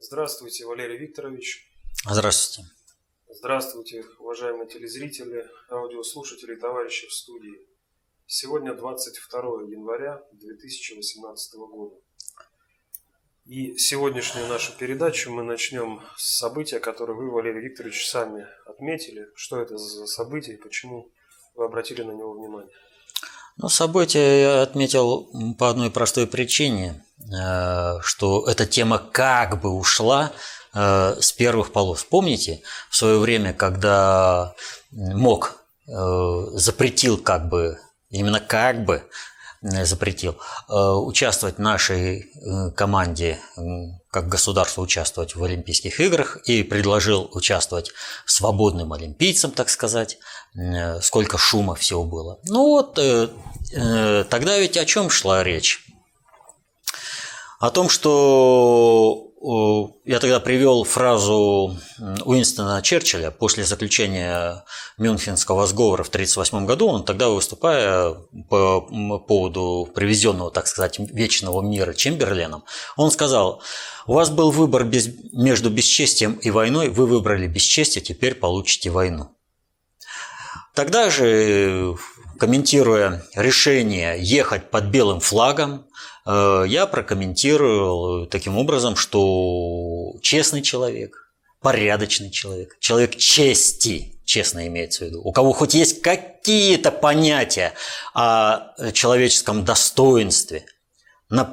Здравствуйте, Валерий Викторович. Здравствуйте. Здравствуйте, уважаемые телезрители, аудиослушатели и товарищи в студии. Сегодня 22 января 2018 года. И сегодняшнюю нашу передачу мы начнем с события, которое вы, Валерий Викторович, сами отметили. Что это за событие и почему вы обратили на него внимание? Ну, событие я отметил по одной простой причине, что эта тема как бы ушла э, с первых полос. Помните, в свое время, когда МОК э, запретил как бы, именно как бы запретил участвовать нашей команде как государство участвовать в Олимпийских играх и предложил участвовать свободным олимпийцам, так сказать, сколько шума всего было. Ну вот, Э, тогда ведь о чем шла речь? О том, что я тогда привел фразу Уинстона Черчилля после заключения Мюнхенского сговора в 1938 году. Он тогда, выступая по поводу привезенного, так сказать, вечного мира Чемберленом, он сказал, у вас был выбор без, между бесчестием и войной, вы выбрали бесчестие, теперь получите войну. Тогда же комментируя решение ехать под белым флагом, э, я прокомментировал таким образом, что честный человек, порядочный человек, человек чести, честно имеется в виду, у кого хоть есть какие-то понятия о человеческом достоинстве, на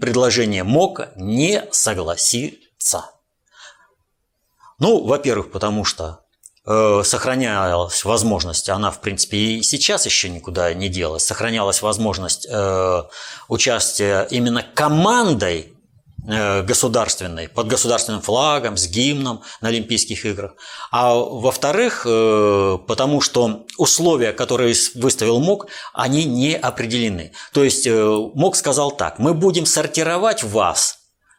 предложение МОКа не согласится. Ну, во-первых, потому что сохранялась возможность, она в принципе и сейчас еще никуда не делась, сохранялась возможность э, участия именно командой э, государственной, под государственным флагом, с гимном на Олимпийских играх. А во-вторых, потому что условия, которые выставил МОК, они не определены. То есть МОК сказал так, мы будем сортировать вас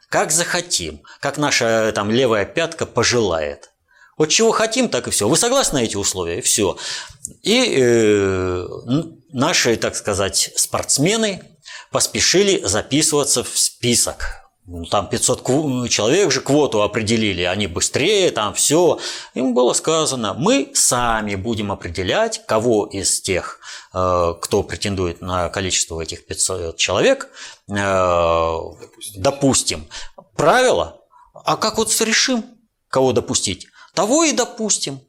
как захотим, как наша там левая пятка пожелает. Вот чего хотим, так и все. Вы согласны на эти условия? Все. И э, наши, так сказать, спортсмены поспешили записываться в список. Ну, там 500 человек же квоту определили, они быстрее, там все. Им было сказано, мы сами будем определять, кого из тех, э, кто претендует на количество этих 500 человек, э, допустим. допустим. Правило, а как вот решим, кого допустить? Того и допустим.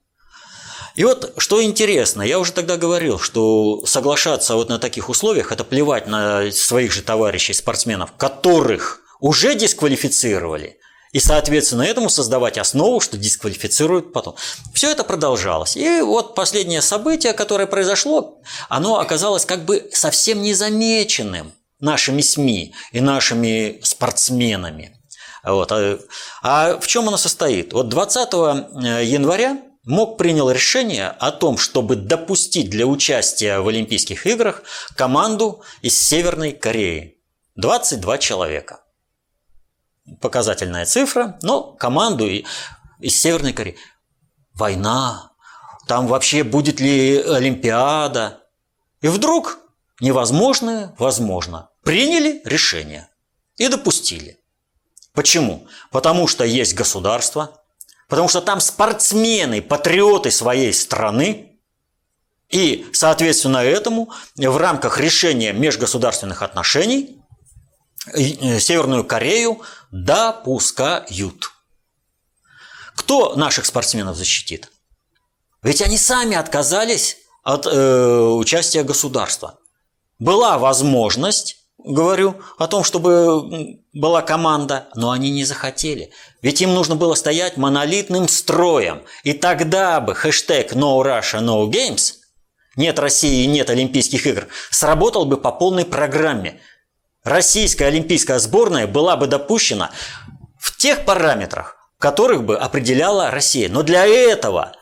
И вот что интересно, я уже тогда говорил, что соглашаться вот на таких условиях – это плевать на своих же товарищей, спортсменов, которых уже дисквалифицировали, и, соответственно, этому создавать основу, что дисквалифицируют потом. Все это продолжалось. И вот последнее событие, которое произошло, оно оказалось как бы совсем незамеченным нашими СМИ и нашими спортсменами. Вот. А, а в чем оно состоит? Вот 20 э, января МОК принял решение о том, чтобы допустить для участия в Олимпийских играх команду из Северной Кореи. 22 человека. Показательная цифра, но команду из Северной Кореи. Война, там вообще будет ли Олимпиада. И вдруг невозможное возможно. Приняли решение и допустили. Почему? Потому что есть государство, потому что там спортсмены, патриоты своей страны, и, соответственно, этому в рамках решения межгосударственных отношений э, Северную Корею допускают. Кто наших спортсменов защитит? Ведь они сами отказались от э, участия государства. Была возможность говорю о том, чтобы была команда, но они не захотели. Ведь им нужно было стоять монолитным строем. И тогда бы хэштег No Russia, No Games нет России, нет Олимпийских игр сработал бы по полной программе. Российская олимпийская сборная была бы допущена в тех параметрах, которых бы определяла Россия. Но для этого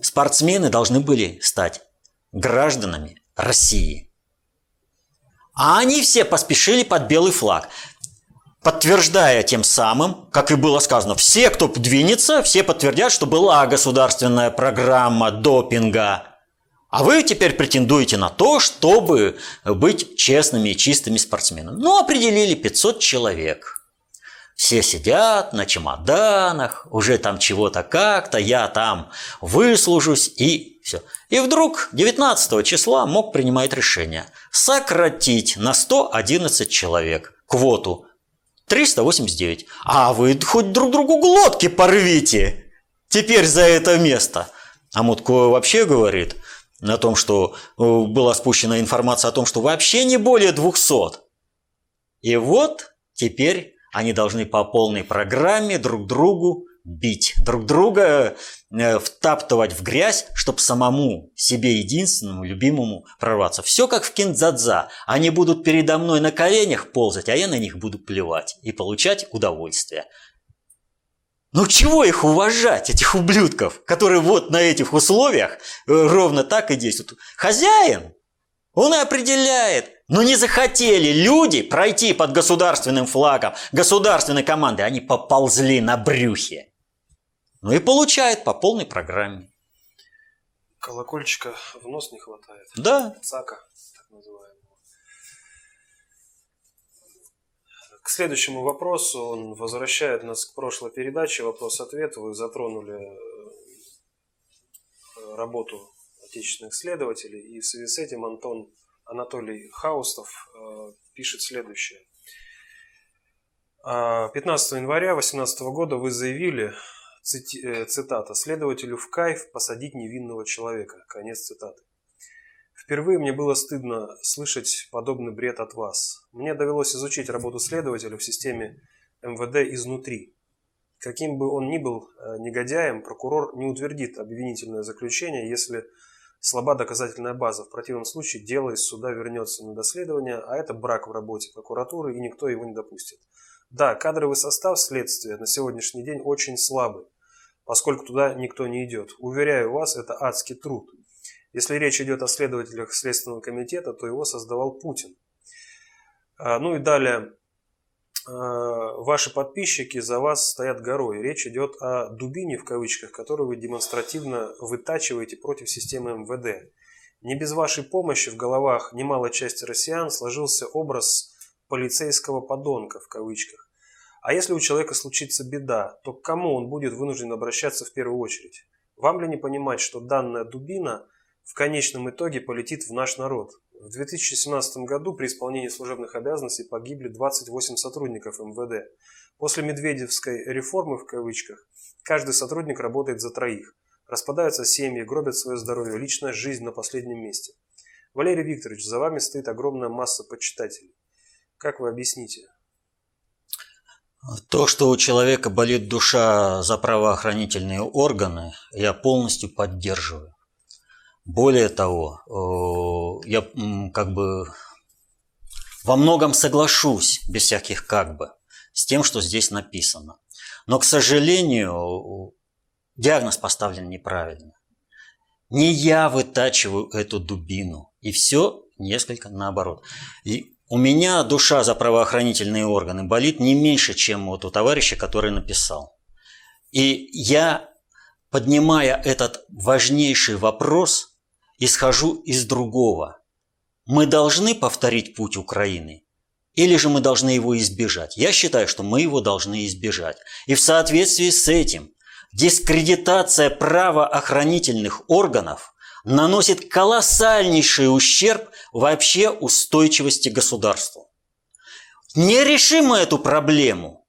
спортсмены должны были стать гражданами России. А они все поспешили под белый флаг, подтверждая тем самым, как и было сказано, все, кто двинется, все подтвердят, что была государственная программа допинга. А вы теперь претендуете на то, чтобы быть честными и чистыми спортсменами. Ну, определили 500 человек. Все сидят на чемоданах, уже там чего-то как-то, я там выслужусь и все. И вдруг 19 числа мог принимать решение сократить на 111 человек квоту 389. А вы хоть друг другу глотки порвите теперь за это место. А Мутко вообще говорит о том, что э, была спущена информация о том, что вообще не более 200. И вот теперь они должны по полной программе друг другу бить, друг друга э, втаптывать в грязь, чтобы самому себе единственному, любимому прорваться. Все как в киндзадза. Они будут передо мной на коленях ползать, а я на них буду плевать и получать удовольствие. Ну чего их уважать, этих ублюдков, которые вот на этих условиях э, ровно так и действуют? Хозяин, он и определяет. Но не захотели люди пройти под государственным флагом, государственной команды. Они поползли на брюхе. Ну и получает по полной программе. Колокольчика в нос не хватает. Да. Цака, так называемого. К следующему вопросу он возвращает нас к прошлой передаче. Вопрос-ответ. Вы затронули э, работу отечественных следователей. И в связи с этим Антон Анатолий Хаустов э, пишет следующее. 15 а, января 2018 года вы заявили, цитата, «Следователю в кайф посадить невинного человека». Конец цитаты. Впервые мне было стыдно слышать подобный бред от вас. Мне довелось изучить работу следователя в системе МВД изнутри. Каким бы он ни был э, негодяем, прокурор не утвердит обвинительное заключение, если слаба доказательная база. В противном случае дело из суда вернется на доследование, а это брак в работе прокуратуры, и никто его не допустит. Да, кадровый состав следствия на сегодняшний день очень слабый поскольку туда никто не идет. Уверяю вас, это адский труд. Если речь идет о следователях Следственного комитета, то его создавал Путин. А, ну и далее, а, ваши подписчики за вас стоят горой. Речь идет о дубине, в кавычках, которую вы демонстративно вытачиваете против системы МВД. Не без вашей помощи в головах немалой части россиян сложился образ полицейского подонка, в кавычках. А если у человека случится беда, то к кому он будет вынужден обращаться в первую очередь? Вам ли не понимать, что данная дубина в конечном итоге полетит в наш народ? В 2017 году при исполнении служебных обязанностей погибли 28 сотрудников МВД. После Медведевской реформы в кавычках каждый сотрудник работает за троих. Распадаются семьи, гробят свое здоровье, личная жизнь на последнем месте. Валерий Викторович, за вами стоит огромная масса почитателей. Как вы объясните? То, что у человека болит душа за правоохранительные органы, я полностью поддерживаю. Более того, э, я как бы во многом соглашусь, без всяких как бы, с тем, что здесь написано. Но, к сожалению, диагноз поставлен неправильно. Не я вытачиваю эту дубину, и все несколько наоборот. И у меня душа за правоохранительные органы болит не меньше, чем вот у товарища, который написал. И я, поднимая этот важнейший вопрос, исхожу из другого. Мы должны повторить путь Украины или же мы должны его избежать? Я считаю, что мы его должны избежать. И в соответствии с этим дискредитация правоохранительных органов наносит колоссальнейший ущерб вообще устойчивости государства. Не решим мы эту проблему,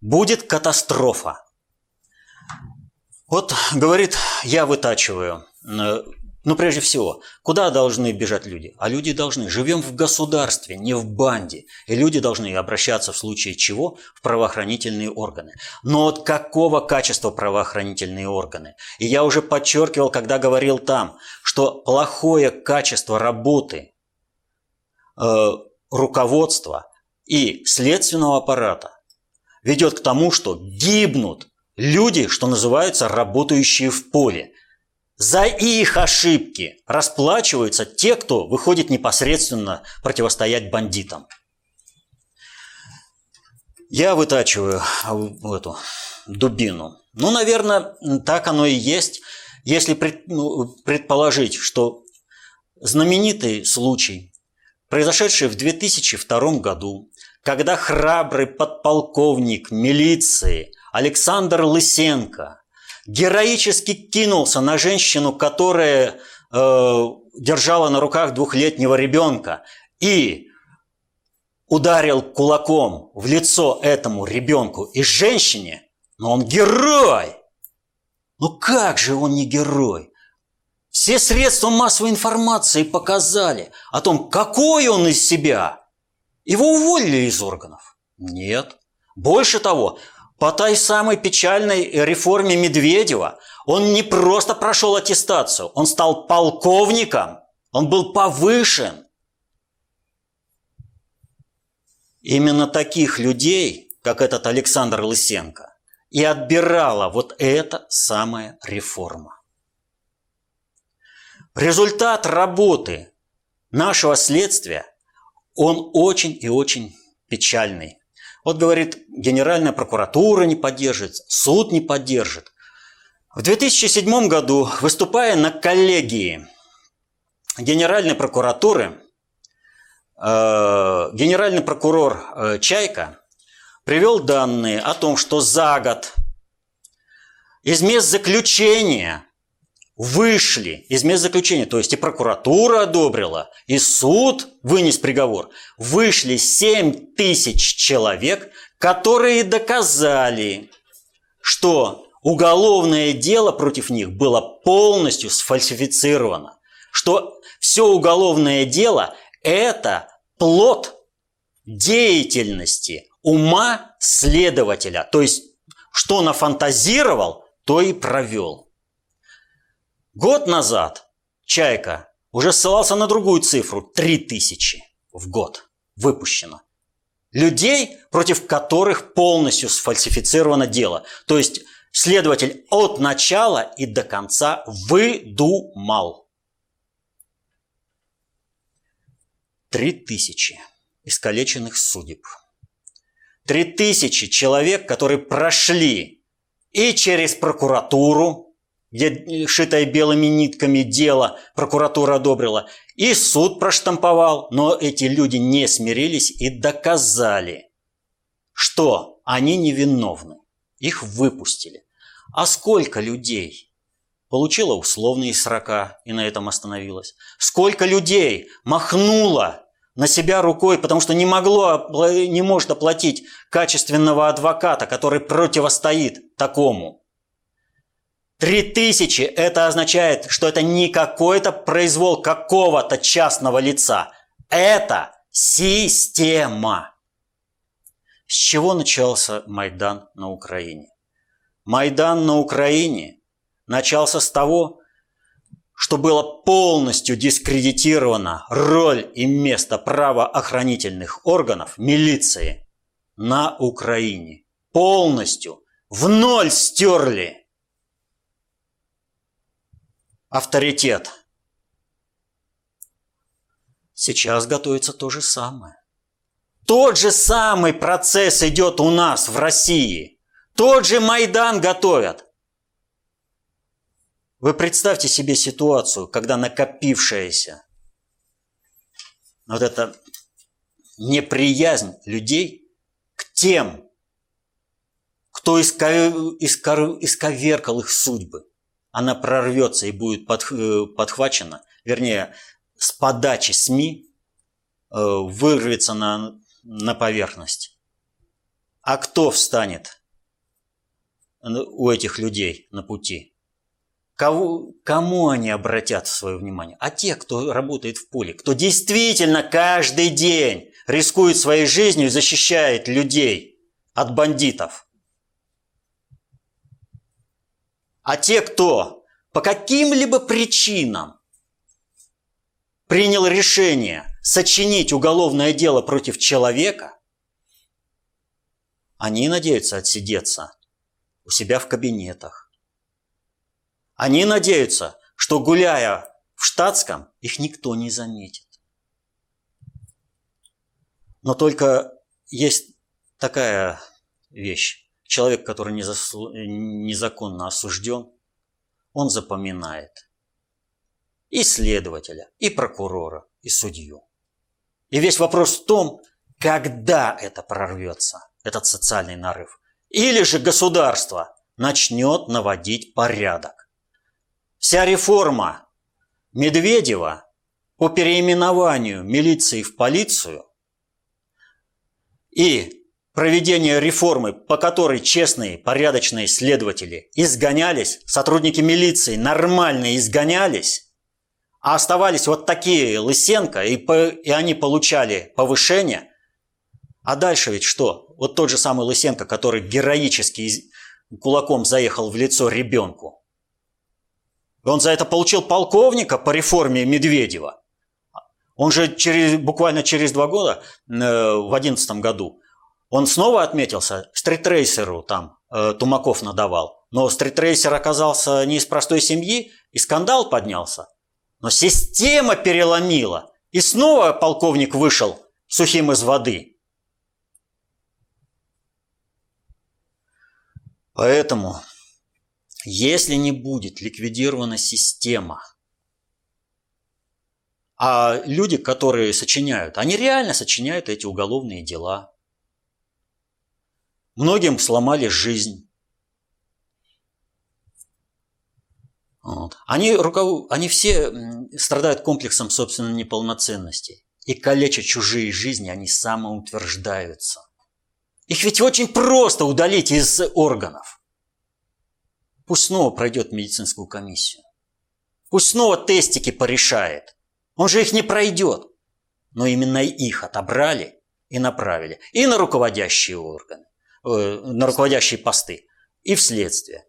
будет катастрофа. Вот, говорит, я вытачиваю э, но прежде всего, куда должны бежать люди? А люди должны. Живем в государстве, не в банде. И люди должны обращаться в случае чего в правоохранительные органы. Но от какого качества правоохранительные органы? И я уже подчеркивал, когда говорил там, что плохое качество работы э, руководства и следственного аппарата ведет к тому, что гибнут люди, что называется, работающие в поле. За их ошибки расплачиваются те, кто выходит непосредственно противостоять бандитам. Я вытачиваю эту дубину. Ну, наверное, так оно и есть. Если ну, предположить, что знаменитый случай, произошедший в 2002 году, когда храбрый подполковник милиции Александр Лысенко героически кинулся на женщину, которая э, держала на руках двухлетнего ребенка и ударил кулаком в лицо этому ребенку и женщине, но он герой. Ну как же он не герой? Все средства массовой информации показали о том, какой он из себя. Его уволили из органов? Нет. Больше того, по той самой печальной реформе Медведева он не просто прошел аттестацию, он стал полковником, он был повышен. Именно таких людей, как этот Александр Лысенко, и отбирала вот эта самая реформа. Результат работы нашего следствия, он очень и очень печальный. Вот говорит, Генеральная прокуратура не поддержит, суд не поддержит. В 2007 году, выступая на коллегии Генеральной прокуратуры, э, генеральный прокурор э, Чайка привел данные о том, что за год из мест заключения вышли, из мест заключения, то есть и прокуратура одобрила, и суд вынес приговор, вышли 7 тысяч человек, которые доказали, что уголовное дело против них было полностью сфальсифицировано, что все уголовное дело – это плод деятельности ума следователя. То есть, что нафантазировал, то и провел. Год назад Чайка уже ссылался на другую цифру – 3000 в год выпущено. Людей, против которых полностью сфальсифицировано дело. То есть следователь от начала и до конца выдумал. Три тысячи искалеченных судеб. Три тысячи человек, которые прошли и через прокуратуру, где шитое белыми нитками дело прокуратура одобрила, и суд проштамповал, но эти люди не смирились и доказали, что они невиновны. Их выпустили. А сколько людей получила условные срока и на этом остановилась. Сколько людей махнуло на себя рукой, потому что не могло, не может оплатить качественного адвоката, который противостоит такому. Три тысячи – это означает, что это не какой-то произвол какого-то частного лица. Это система. С чего начался Майдан на Украине? Майдан на Украине начался с того, что было полностью дискредитирована роль и место правоохранительных органов милиции на Украине. Полностью в ноль стерли авторитет. Сейчас готовится то же самое. Тот же самый процесс идет у нас в России. Тот же Майдан готовят. Вы представьте себе ситуацию, когда накопившаяся вот эта неприязнь людей к тем, кто исковеркал их судьбы, она прорвется и будет э, подхвачена, вернее, с подачи СМИ э, вырвется на, на поверхность. А кто встанет у этих людей на пути? Кого, кому они обратят свое внимание? А те, кто работает в поле, кто действительно каждый день рискует своей жизнью и защищает людей от бандитов. А те, кто по каким-либо причинам принял решение сочинить уголовное дело против человека, они надеются отсидеться у себя в кабинетах, они надеются, что гуляя в штатском, их никто не заметит. Но только есть такая вещь. Человек, который незаконно осужден, он запоминает и следователя, и прокурора, и судью. И весь вопрос в том, когда это прорвется, этот социальный нарыв. Или же государство начнет наводить порядок. Вся реформа Медведева по переименованию милиции в полицию и проведение реформы, по которой честные, порядочные следователи изгонялись, сотрудники милиции нормально изгонялись, а оставались вот такие Лысенко, и, по, и они получали повышение. А дальше ведь что? Вот тот же самый Лысенко, который героически кулаком заехал в лицо ребенку. Он за это получил полковника по реформе Медведева. Он же через, буквально через два года, э, в одиннадцатом году, он снова отметился, стритрейсеру там э, Тумаков надавал. Но стритрейсер оказался не из простой семьи, и скандал поднялся. Но система переломила, и снова полковник вышел сухим из воды. Поэтому, если не будет ликвидирована система, а люди, которые сочиняют, они реально сочиняют эти уголовные дела. Многим сломали жизнь. Вот. Они, руков... они все страдают комплексом собственной неполноценности. И калеча чужие жизни, они самоутверждаются. Их ведь очень просто удалить из органов. Пусть снова пройдет медицинскую комиссию. Пусть снова тестики порешает. Он же их не пройдет. Но именно их отобрали и направили. И на руководящие органы, на руководящие посты, и в следствие.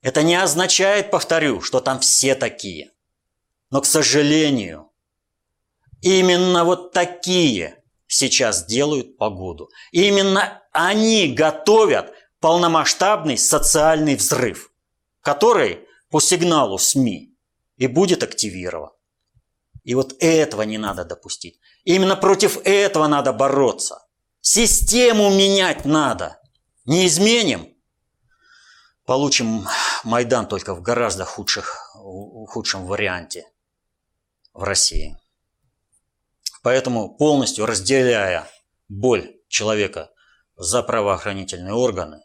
Это не означает, повторю, что там все такие. Но, к сожалению, именно вот такие сейчас делают погоду. Именно они готовят полномасштабный социальный взрыв, который по сигналу СМИ и будет активирован. И вот этого не надо допустить. Именно против этого надо бороться. Систему менять надо. Не изменим, получим Майдан только в гораздо худших, худшем варианте в России. Поэтому полностью разделяя боль человека за правоохранительные органы,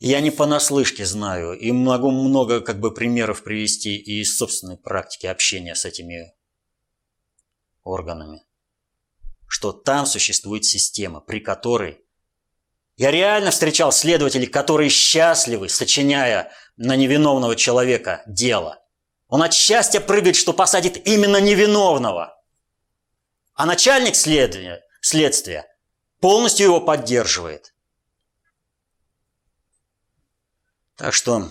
я не понаслышке знаю и могу много как бы примеров привести и из собственной практики общения с этими органами, что там существует система, при которой я реально встречал следователей, которые счастливы, сочиняя на невиновного человека дело. Он от счастья прыгает, что посадит именно невиновного. А начальник следствия, следствия полностью его поддерживает. Так что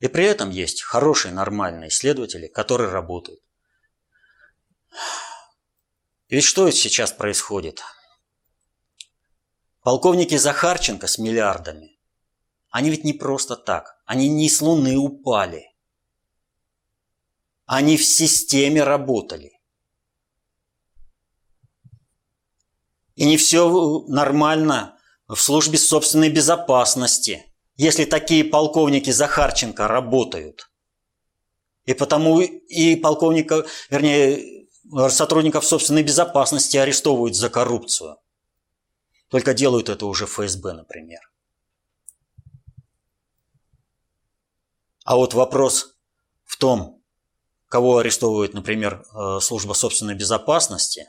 и при этом есть хорошие, нормальные исследователи, которые работают. Ведь что сейчас происходит? Полковники Захарченко с миллиардами, они ведь не просто так, они не с Луны упали. Они в системе работали. И не все нормально в службе собственной безопасности – если такие полковники Захарченко работают. И потому и полковника, вернее, сотрудников собственной безопасности арестовывают за коррупцию. Только делают это уже ФСБ, например. А вот вопрос в том, кого арестовывает, например, э, служба собственной безопасности,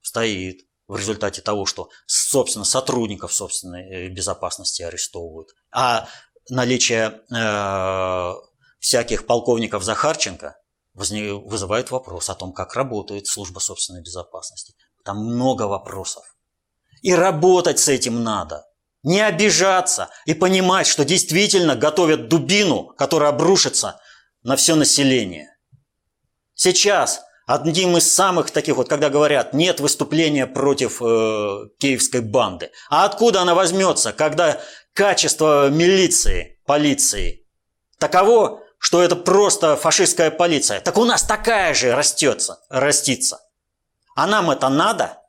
стоит в результате того, что, собственно, сотрудников собственной э, безопасности арестовывают. А наличие э, всяких полковников Захарченко вызывает вопрос о том, как работает служба собственной безопасности. Там много вопросов. И работать с этим надо. Не обижаться и понимать, что действительно готовят дубину, которая обрушится на все население. Сейчас одним из самых таких вот, когда говорят, нет выступления против э, киевской банды. А откуда она возьмется, когда качество милиции, полиции таково, что это просто фашистская полиция? Так у нас такая же растется, растится. А нам это надо?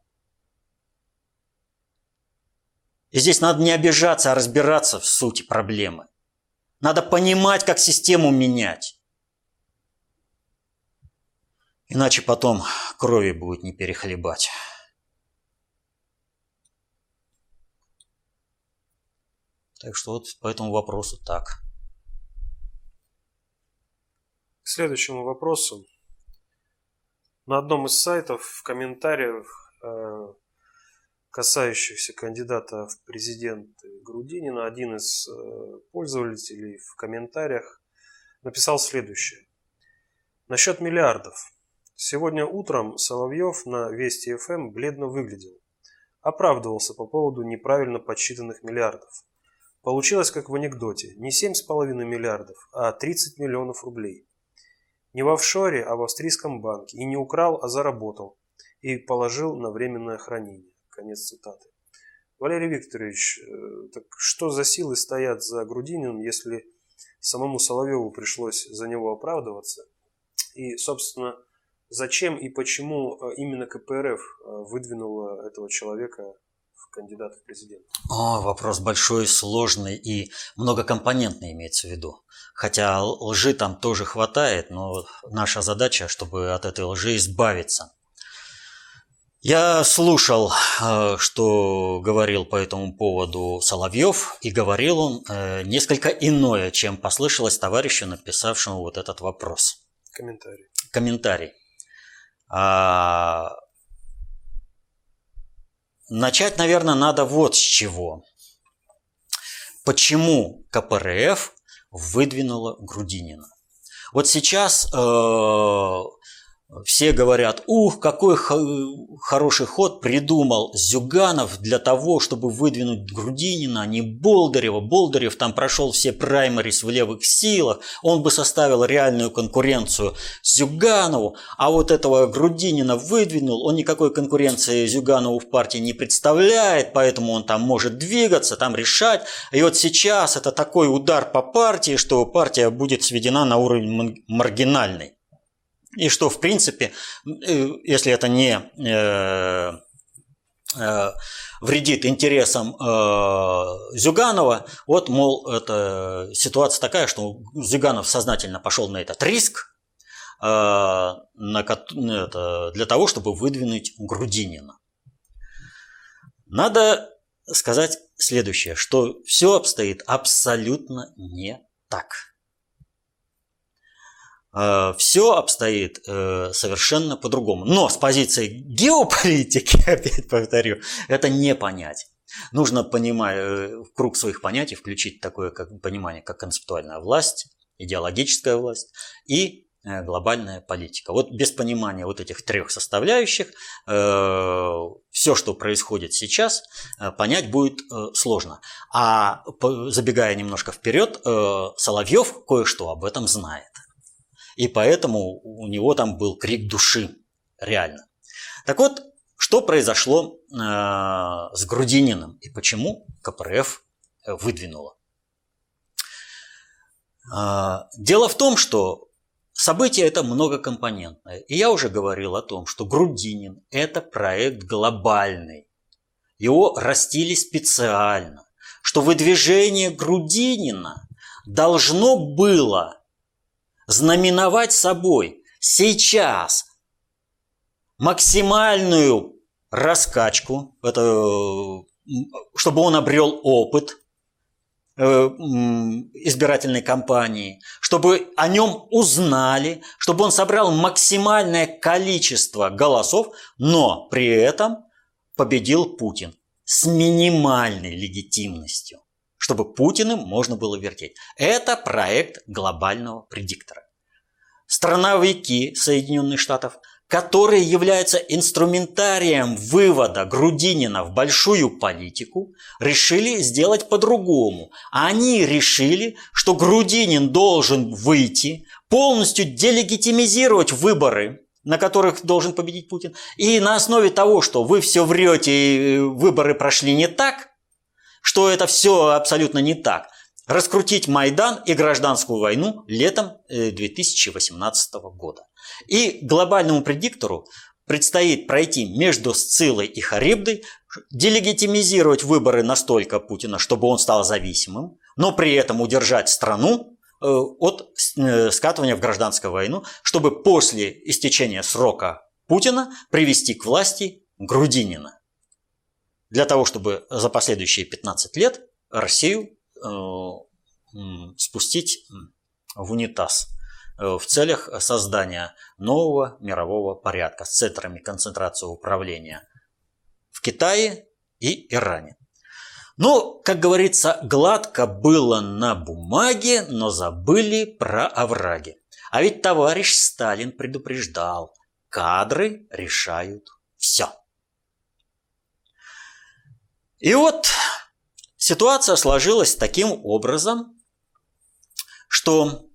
И здесь надо не обижаться, а разбираться в сути проблемы. Надо понимать, как систему менять. Иначе потом крови будет не перехлебать. Так что вот по этому вопросу так. К следующему вопросу. На одном из сайтов в комментариях, э, касающихся кандидата в президенты Грудинина, один из э, пользователей в комментариях написал следующее. Насчет миллиардов. Сегодня утром Соловьев на Вести ФМ бледно выглядел. Оправдывался по поводу неправильно подсчитанных миллиардов. Получилось как в анекдоте. Не 7,5 миллиардов, а 30 миллионов рублей. Не в офшоре, а в австрийском банке. И не украл, а заработал. И положил на временное хранение. Конец цитаты. Валерий Викторович, э, так что за силы стоят за Грудининым, если самому Соловьеву пришлось за него оправдываться? И, собственно, зачем и почему э, именно КПРФ э, выдвинула этого человека в кандидат в президент? О, вопрос большой, сложный и многокомпонентный имеется в виду. Хотя лжи там тоже хватает, но наша задача, чтобы от этой лжи избавиться. Я слушал, э, что говорил по этому поводу Соловьев, и говорил он несколько иное, чем послышалось товарищу, написавшему вот этот вопрос. Комментарий. Комментарий. Начать, наверное, надо вот с чего. Почему КПРФ выдвинула Грудинина? Вот сейчас э, все говорят, ух, какой хороший ход придумал Зюганов для того, чтобы выдвинуть Грудинина, а не Болдырева. Болдырев там прошел все праймерис в левых силах, он бы составил реальную конкуренцию Зюганову, а вот этого Грудинина выдвинул, он никакой конкуренции Зюганову в партии не представляет, поэтому он там может двигаться, там решать. И вот сейчас это такой удар по партии, что партия будет сведена на уровень маргинальный. И что, в принципе, э, если это не э, э, вредит интересам Зюганова, вот, мол, это ситуация такая, что Зюганов сознательно пошел на этот риск, для того, чтобы выдвинуть Грудинина. Надо сказать следующее, что все обстоит абсолютно не так. Э, все обстоит э, совершенно по-другому. Но с позиции геополитики, опять повторю, это не понять. Нужно понимать, э, в круг своих понятий включить такое как, понимание, как концептуальная власть, идеологическая власть и глобальная политика. Вот без понимания вот этих трех составляющих все, что происходит сейчас, понять будет сложно. А забегая немножко вперед, Соловьев кое-что об этом знает. И поэтому у него там был крик души, реально. Так вот, что произошло э, с Грудининым и почему КПРФ выдвинула? Э, дело в том, что событие это многокомпонентное. И я уже говорил о том, что Грудинин – это проект глобальный. Его растили специально, что выдвижение Грудинина должно было знаменовать собой сейчас максимальную раскачку, это, чтобы он обрел опыт э, избирательной кампании, чтобы о нем узнали, чтобы он собрал максимальное количество голосов, но при этом победил Путин с минимальной легитимностью чтобы Путиным можно было вертеть. Это проект глобального предиктора. Страновики Соединенных Штатов, которые являются инструментарием вывода Грудинина в большую политику, решили сделать по-другому. Они решили, что Грудинин должен выйти, полностью делегитимизировать выборы, на которых должен победить Путин. И на основе того, что вы все врете и выборы прошли не так, что это все абсолютно не так. Раскрутить Майдан и гражданскую войну летом 2018 э, года. И глобальному предиктору предстоит пройти между Сцилой и Харибдой, делегитимизировать выборы настолько Путина, чтобы он стал зависимым, но при этом удержать страну от скатывания в гражданскую войну, чтобы после истечения срока Путина привести к власти Грудинина. Для того, чтобы за последующие 15 лет Россию спустить в унитаз в целях создания нового мирового порядка с центрами концентрации управления в Китае и Иране. Ну, как говорится, гладко было на бумаге, но забыли про овраги. А ведь товарищ Сталин предупреждал, кадры решают все. И вот ситуация сложилась таким образом, что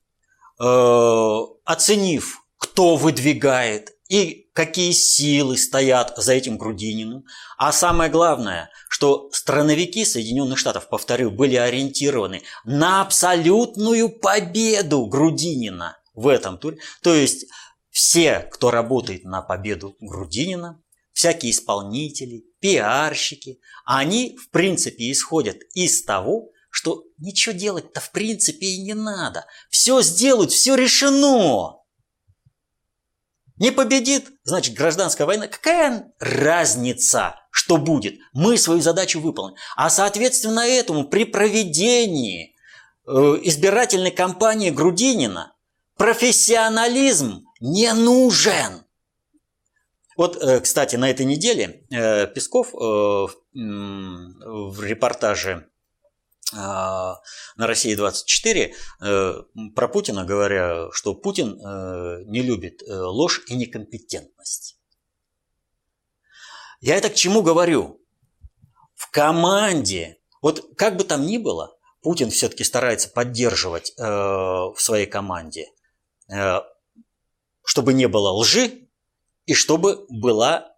э, оценив, кто выдвигает и какие силы стоят за этим Грудининым. А самое главное, что страновики Соединенных Штатов, повторю, были ориентированы на абсолютную победу Грудинина в этом туре. То есть все, кто работает на победу Грудинина, всякие исполнители, пиарщики, они в принципе исходят из того, что ничего делать-то в принципе и не надо. Все сделают, все решено. Не победит, значит гражданская война. Какая разница, что будет? Мы свою задачу выполним. А соответственно этому при проведении э, избирательной кампании Грудинина профессионализм не нужен. Вот, э, кстати, на этой неделе э, Песков в репортаже а, на России 24 э, про Путина говоря, что Путин э, не любит э, ложь и некомпетентность. Я это к чему говорю? В команде, вот как бы там ни было, Путин все-таки старается поддерживать в своей команде, чтобы не было лжи и чтобы была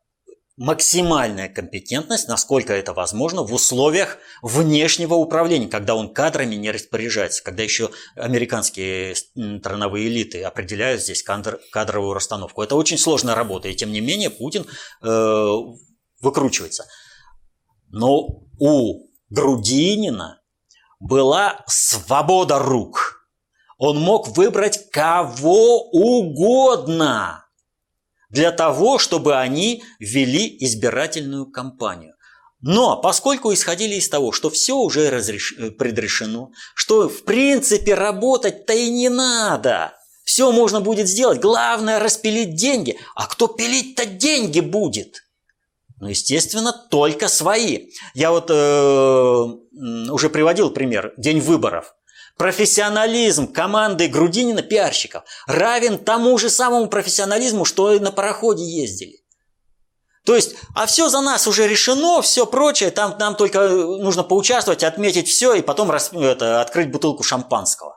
максимальная компетентность, насколько это возможно, в условиях внешнего управления, когда он кадрами не распоряжается, когда еще американские страновые элиты определяют здесь кадр, кадровую расстановку. Это очень сложная работа, и тем не менее Путин э, выкручивается. Но у Грудинина была свобода рук. Он мог выбрать кого угодно для того, чтобы они вели избирательную кампанию. Но поскольку исходили из того, что все уже разреш... Э, предрешено, что в принципе работать-то и не надо, все можно будет сделать, главное распилить деньги. А кто пилить-то деньги будет? Ну, естественно, только свои. Я вот э, уже приводил пример, день выборов. Профессионализм команды Грудинина пиарщиков равен тому же самому профессионализму, что и на пароходе ездили. То есть, а все за нас уже решено, все прочее, там нам только нужно поучаствовать, отметить все и потом рас, это, открыть бутылку шампанского.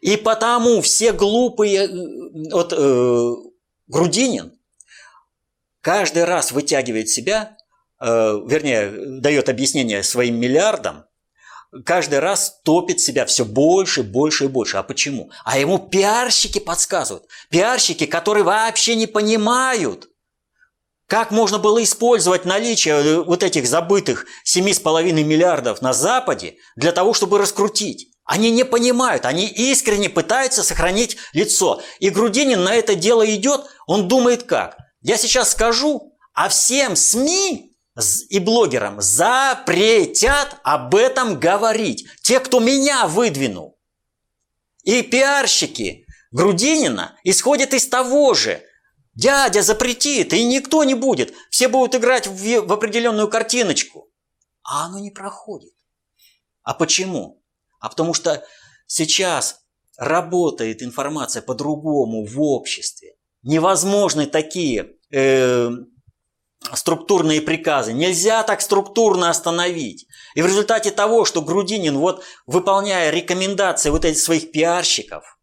И потому все глупые, э, вот э, Грудинин каждый раз вытягивает себя, э, вернее, дает объяснение своим миллиардам, каждый раз топит себя все больше, больше и больше. А почему? А ему пиарщики подсказывают. Пиарщики, которые вообще не понимают, как можно было использовать наличие э, вот этих забытых 7,5 миллиардов на Западе для того, чтобы раскрутить. Они не понимают, они искренне пытаются сохранить лицо. И Грудинин на это дело идет, он думает как? Я сейчас скажу, а всем СМИ и блогерам запретят об этом говорить. Те, кто меня выдвинул. И пиарщики Грудинина исходят из того же. Дядя запретит, и никто не будет. Все будут играть в, в определенную картиночку. А оно не проходит. А почему? А потому что сейчас работает информация по-другому в обществе. Невозможны такие э, структурные приказы. Нельзя так структурно остановить. И в результате того, что Грудинин, вот выполняя рекомендации вот этих своих пиарщиков,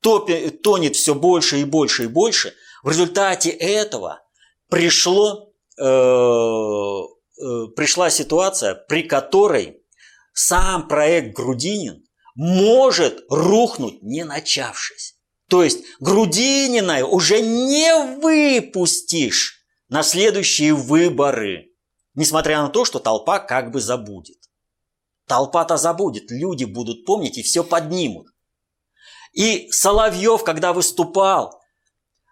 топит, тонет все больше и больше и больше, в результате этого пришло, э, э, пришла ситуация, при которой сам проект Грудинин может рухнуть, не начавшись. То есть Грудинина уже не выпустишь на следующие выборы, несмотря на то, что толпа как бы забудет. Толпа-то забудет, люди будут помнить и все поднимут. И Соловьев, когда выступал,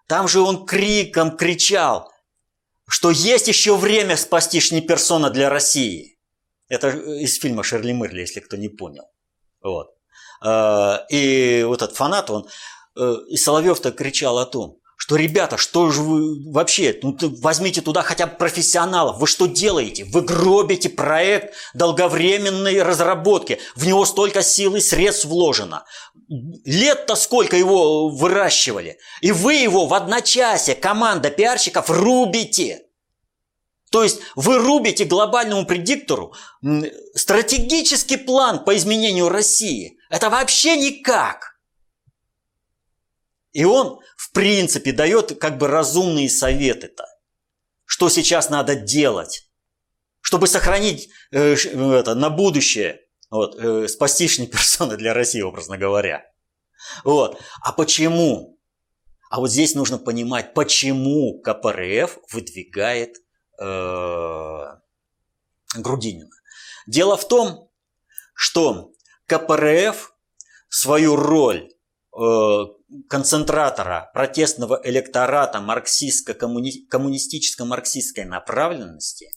там же он криком кричал, что есть еще время спасти Шниперсона для России. Это из фильма Шерли Мырли, если кто не понял. Вот. А, и вот этот фанат, он, э, и Соловьев-то кричал о том, что, ребята, что же вы вообще, ну, возьмите туда хотя бы профессионалов, вы что делаете? Вы гробите проект долговременной разработки, в него столько сил и средств вложено. Лет-то сколько его выращивали, и вы его в одночасье, команда пиарщиков, рубите. То есть вы рубите глобальному предиктору стратегический план по изменению России. Это вообще никак. И он, в принципе, дает как бы разумные советы-то. Что сейчас надо делать, чтобы сохранить э, это, на будущее, вот, э, спастишь персоны для России, образно говоря. Вот. А почему? А вот здесь нужно понимать, почему КПРФ выдвигает э, Грудинина. Дело в том, что КПРФ свою роль э, концентратора протестного электората марксистско-коммунистической направленности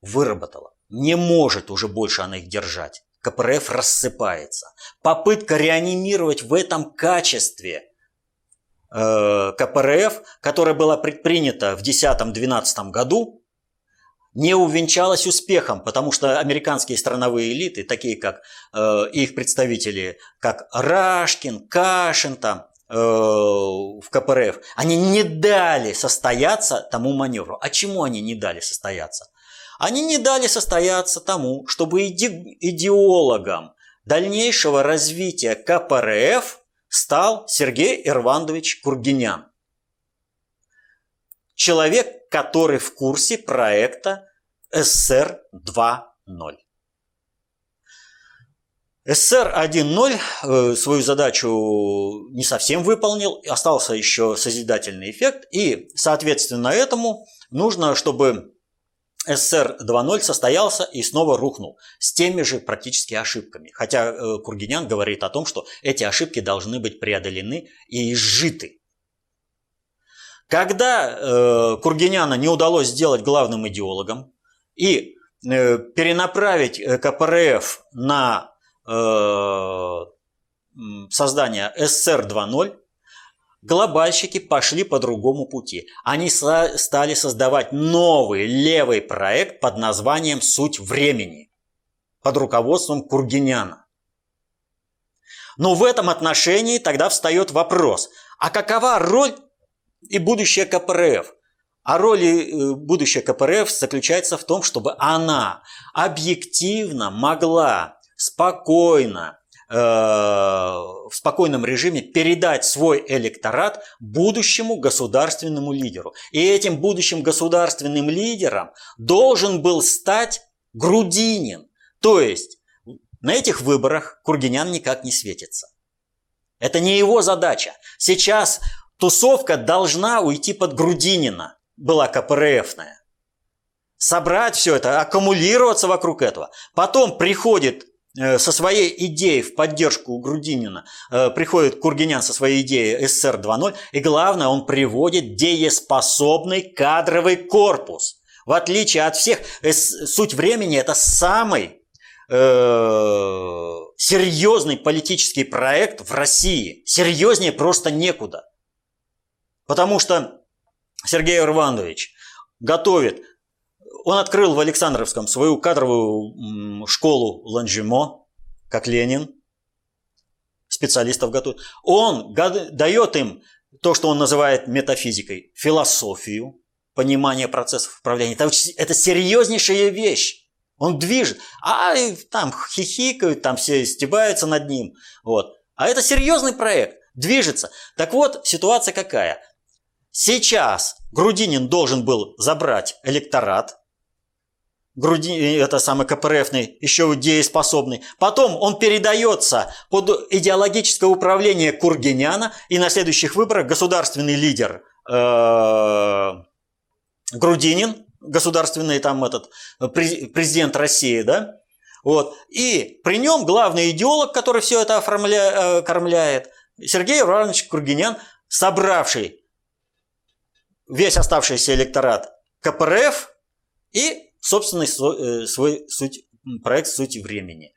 выработала. Не может уже больше она их держать. КПРФ рассыпается. Попытка реанимировать в этом качестве э, КПРФ, которая была предпринята в 2010-2012 году, не увенчалась успехом, потому что американские страновые элиты, такие как э, их представители, как Рашкин, Кашин там, э, в КПРФ, они не дали состояться тому маневру. А чему они не дали состояться? Они не дали состояться тому, чтобы иде идеологом дальнейшего развития КПРФ стал Сергей Ирвандович Кургинян. Человек, который в курсе проекта СССР 2.0. СССР 1.0 свою задачу не совсем выполнил, остался еще созидательный эффект, и, соответственно, этому нужно, чтобы СССР 2.0 состоялся и снова рухнул с теми же практически ошибками. Хотя э, Кургинян говорит о том, что эти ошибки должны быть преодолены и изжиты. Когда э, Кургиняна не удалось сделать главным идеологом и э, перенаправить э, КПРФ на э, создание СССР 2.0, глобальщики пошли по другому пути. Они со- стали создавать новый левый проект под названием «Суть времени» под руководством Кургиняна. Но в этом отношении тогда встает вопрос, а какова роль и будущее КПРФ. А роль э, будущего КПРФ заключается в том, чтобы она объективно могла спокойно, э, в спокойном режиме передать свой электорат будущему государственному лидеру. И этим будущим государственным лидером должен был стать Грудинин. То есть на этих выборах Кургинян никак не светится. Это не его задача. Сейчас Тусовка должна уйти под Грудинина, была КПРФная. Собрать все это, аккумулироваться вокруг этого. Потом приходит э, со своей идеей в поддержку Грудинина, э, приходит Кургинян со своей идеей СССР 2.0, и главное, он приводит дееспособный кадровый корпус. В отличие от всех, суть времени – это самый э, серьезный политический проект в России. Серьезнее просто некуда. Потому что Сергей Ирванович готовит, он открыл в Александровском свою кадровую школу Ланжимо, как Ленин, специалистов готовит. Он дает им то, что он называет метафизикой, философию, понимание процессов управления. Это, это серьезнейшая вещь. Он движет, а там хихикают, там все стебаются над ним. Вот. А это серьезный проект, движется. Так вот, ситуация какая? Сейчас Грудинин должен был забрать электорат, Грудин, это самый КПРФный, еще дееспособный. Потом он передается под идеологическое управление Кургиняна, и на следующих выборах государственный лидер э, Грудинин, государственный там этот президент России, да, Вот. И при нем главный идеолог, который все это оформля... Э, кормляет, Сергей Иванович Кургинян, собравший весь оставшийся электорат КПРФ и собственный свой, э, свой суть, проект «Суть времени».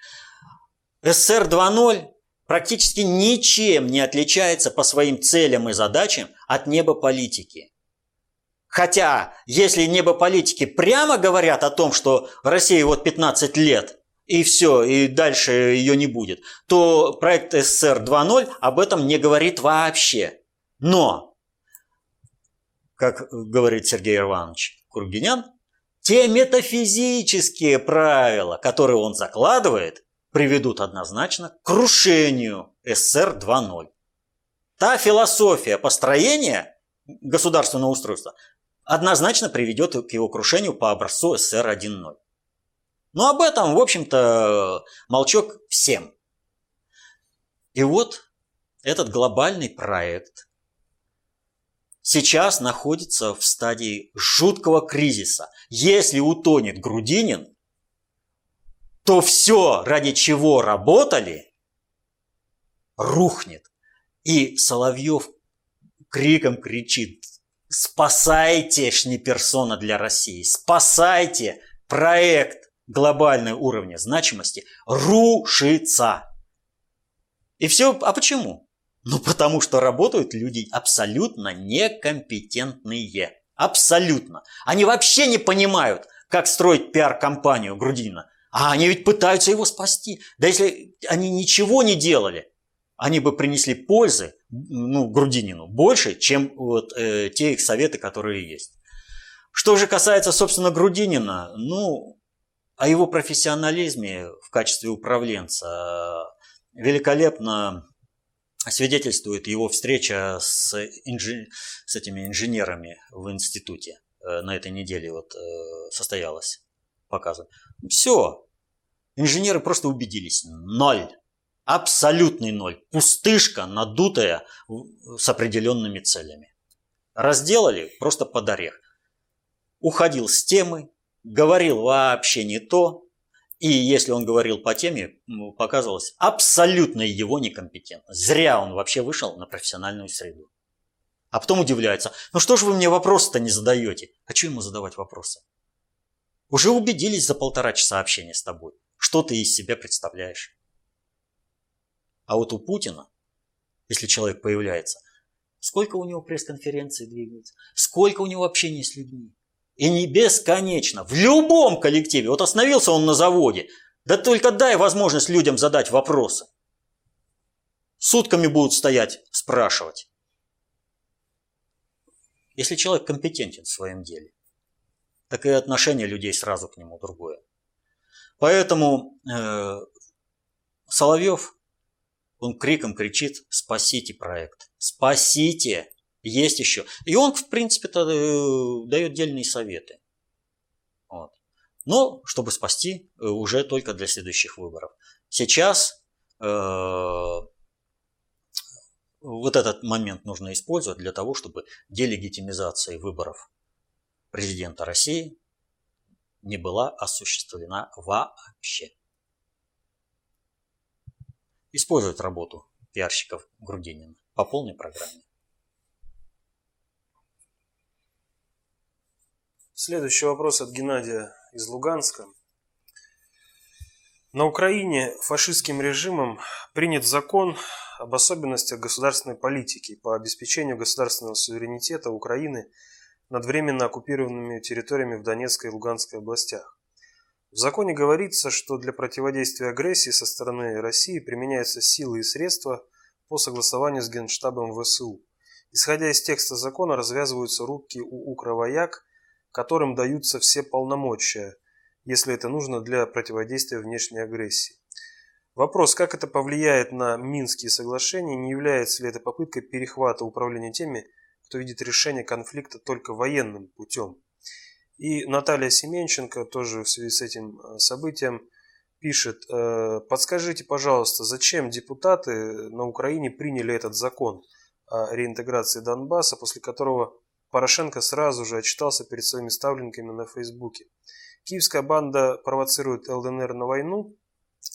СССР 2.0 практически ничем не отличается по своим целям и задачам от неба политики. Хотя, если небо политики прямо говорят о том, что Россия вот 15 лет, и все, и дальше ее не будет, то проект СССР 2.0 об этом не говорит вообще. Но, как говорит Сергей Иванович Кургинян, те метафизические правила, которые он закладывает, приведут однозначно к крушению СССР 2.0. Та философия построения государственного устройства однозначно приведет к его крушению по образцу СССР 1.0. Но об этом, в общем-то, молчок всем. И вот этот глобальный проект сейчас находится в стадии жуткого кризиса. Если утонет Грудинин, то все, ради чего работали, рухнет. И Соловьев криком кричит, спасайте шни-персона для России, спасайте проект глобального уровня значимости рушится. И все, а почему? Ну, потому что работают люди абсолютно некомпетентные. Абсолютно. Они вообще не понимают, как строить пиар-компанию Грудинина. А они ведь пытаются его спасти. Да если они ничего не делали, они бы принесли пользы ну, Грудинину больше, чем вот, э, те их советы, которые есть. Что же касается, собственно, Грудинина, ну, о его профессионализме в качестве управленца великолепно свидетельствует его встреча с, инжи... с этими инженерами в институте. Э, на этой неделе вот э, состоялась показывает. Все. Инженеры просто убедились. Ноль. Абсолютный ноль. Пустышка, надутая с определенными целями. Разделали просто под орех. Уходил с темы, говорил вообще не то. И если он говорил по теме, показывалось абсолютно его некомпетентность. Зря он вообще вышел на профессиональную среду. А потом удивляется, ну что же вы мне вопросы-то не задаете? Хочу ему задавать вопросы. Уже убедились за полтора часа общения с тобой, что ты из себя представляешь. А вот у Путина, если человек появляется, сколько у него пресс-конференций двигается, сколько у него общения с людьми. И не бесконечно, в любом коллективе. Вот остановился он на заводе, да только дай возможность людям задать вопросы. Сутками будут стоять, спрашивать. Если человек компетентен в своем деле так и отношение людей сразу к нему другое. Поэтому э, Соловьев, он криком кричит «спасите проект, спасите!» Есть еще. И он, в принципе-то, э, дает дельные советы. Вот. Но, чтобы спасти, э, уже только для следующих выборов. Сейчас э, вот этот момент нужно использовать для того, чтобы делегитимизация выборов президента России не была осуществлена вообще. Использовать работу пиарщиков Грудинина по полной программе. Следующий вопрос от Геннадия из Луганска. На Украине фашистским режимом принят закон об особенностях государственной политики по обеспечению государственного суверенитета Украины – над временно оккупированными территориями в Донецкой и Луганской областях. В законе говорится, что для противодействия агрессии со стороны России применяются силы и средства по согласованию с Генштабом ВСУ. Исходя из текста закона, развязываются руки у укровояк, которым даются все полномочия, если это нужно для противодействия внешней агрессии. Вопрос, как это повлияет на Минские соглашения, не является ли это попыткой перехвата управления теми, кто видит решение конфликта только военным путем. И Наталья Семенченко тоже в связи с этим э, событием пишет, «Э, подскажите, пожалуйста, зачем депутаты на Украине приняли этот закон о реинтеграции Донбасса, после которого Порошенко сразу же отчитался перед своими ставленниками на Фейсбуке. Киевская банда провоцирует ЛДНР на войну.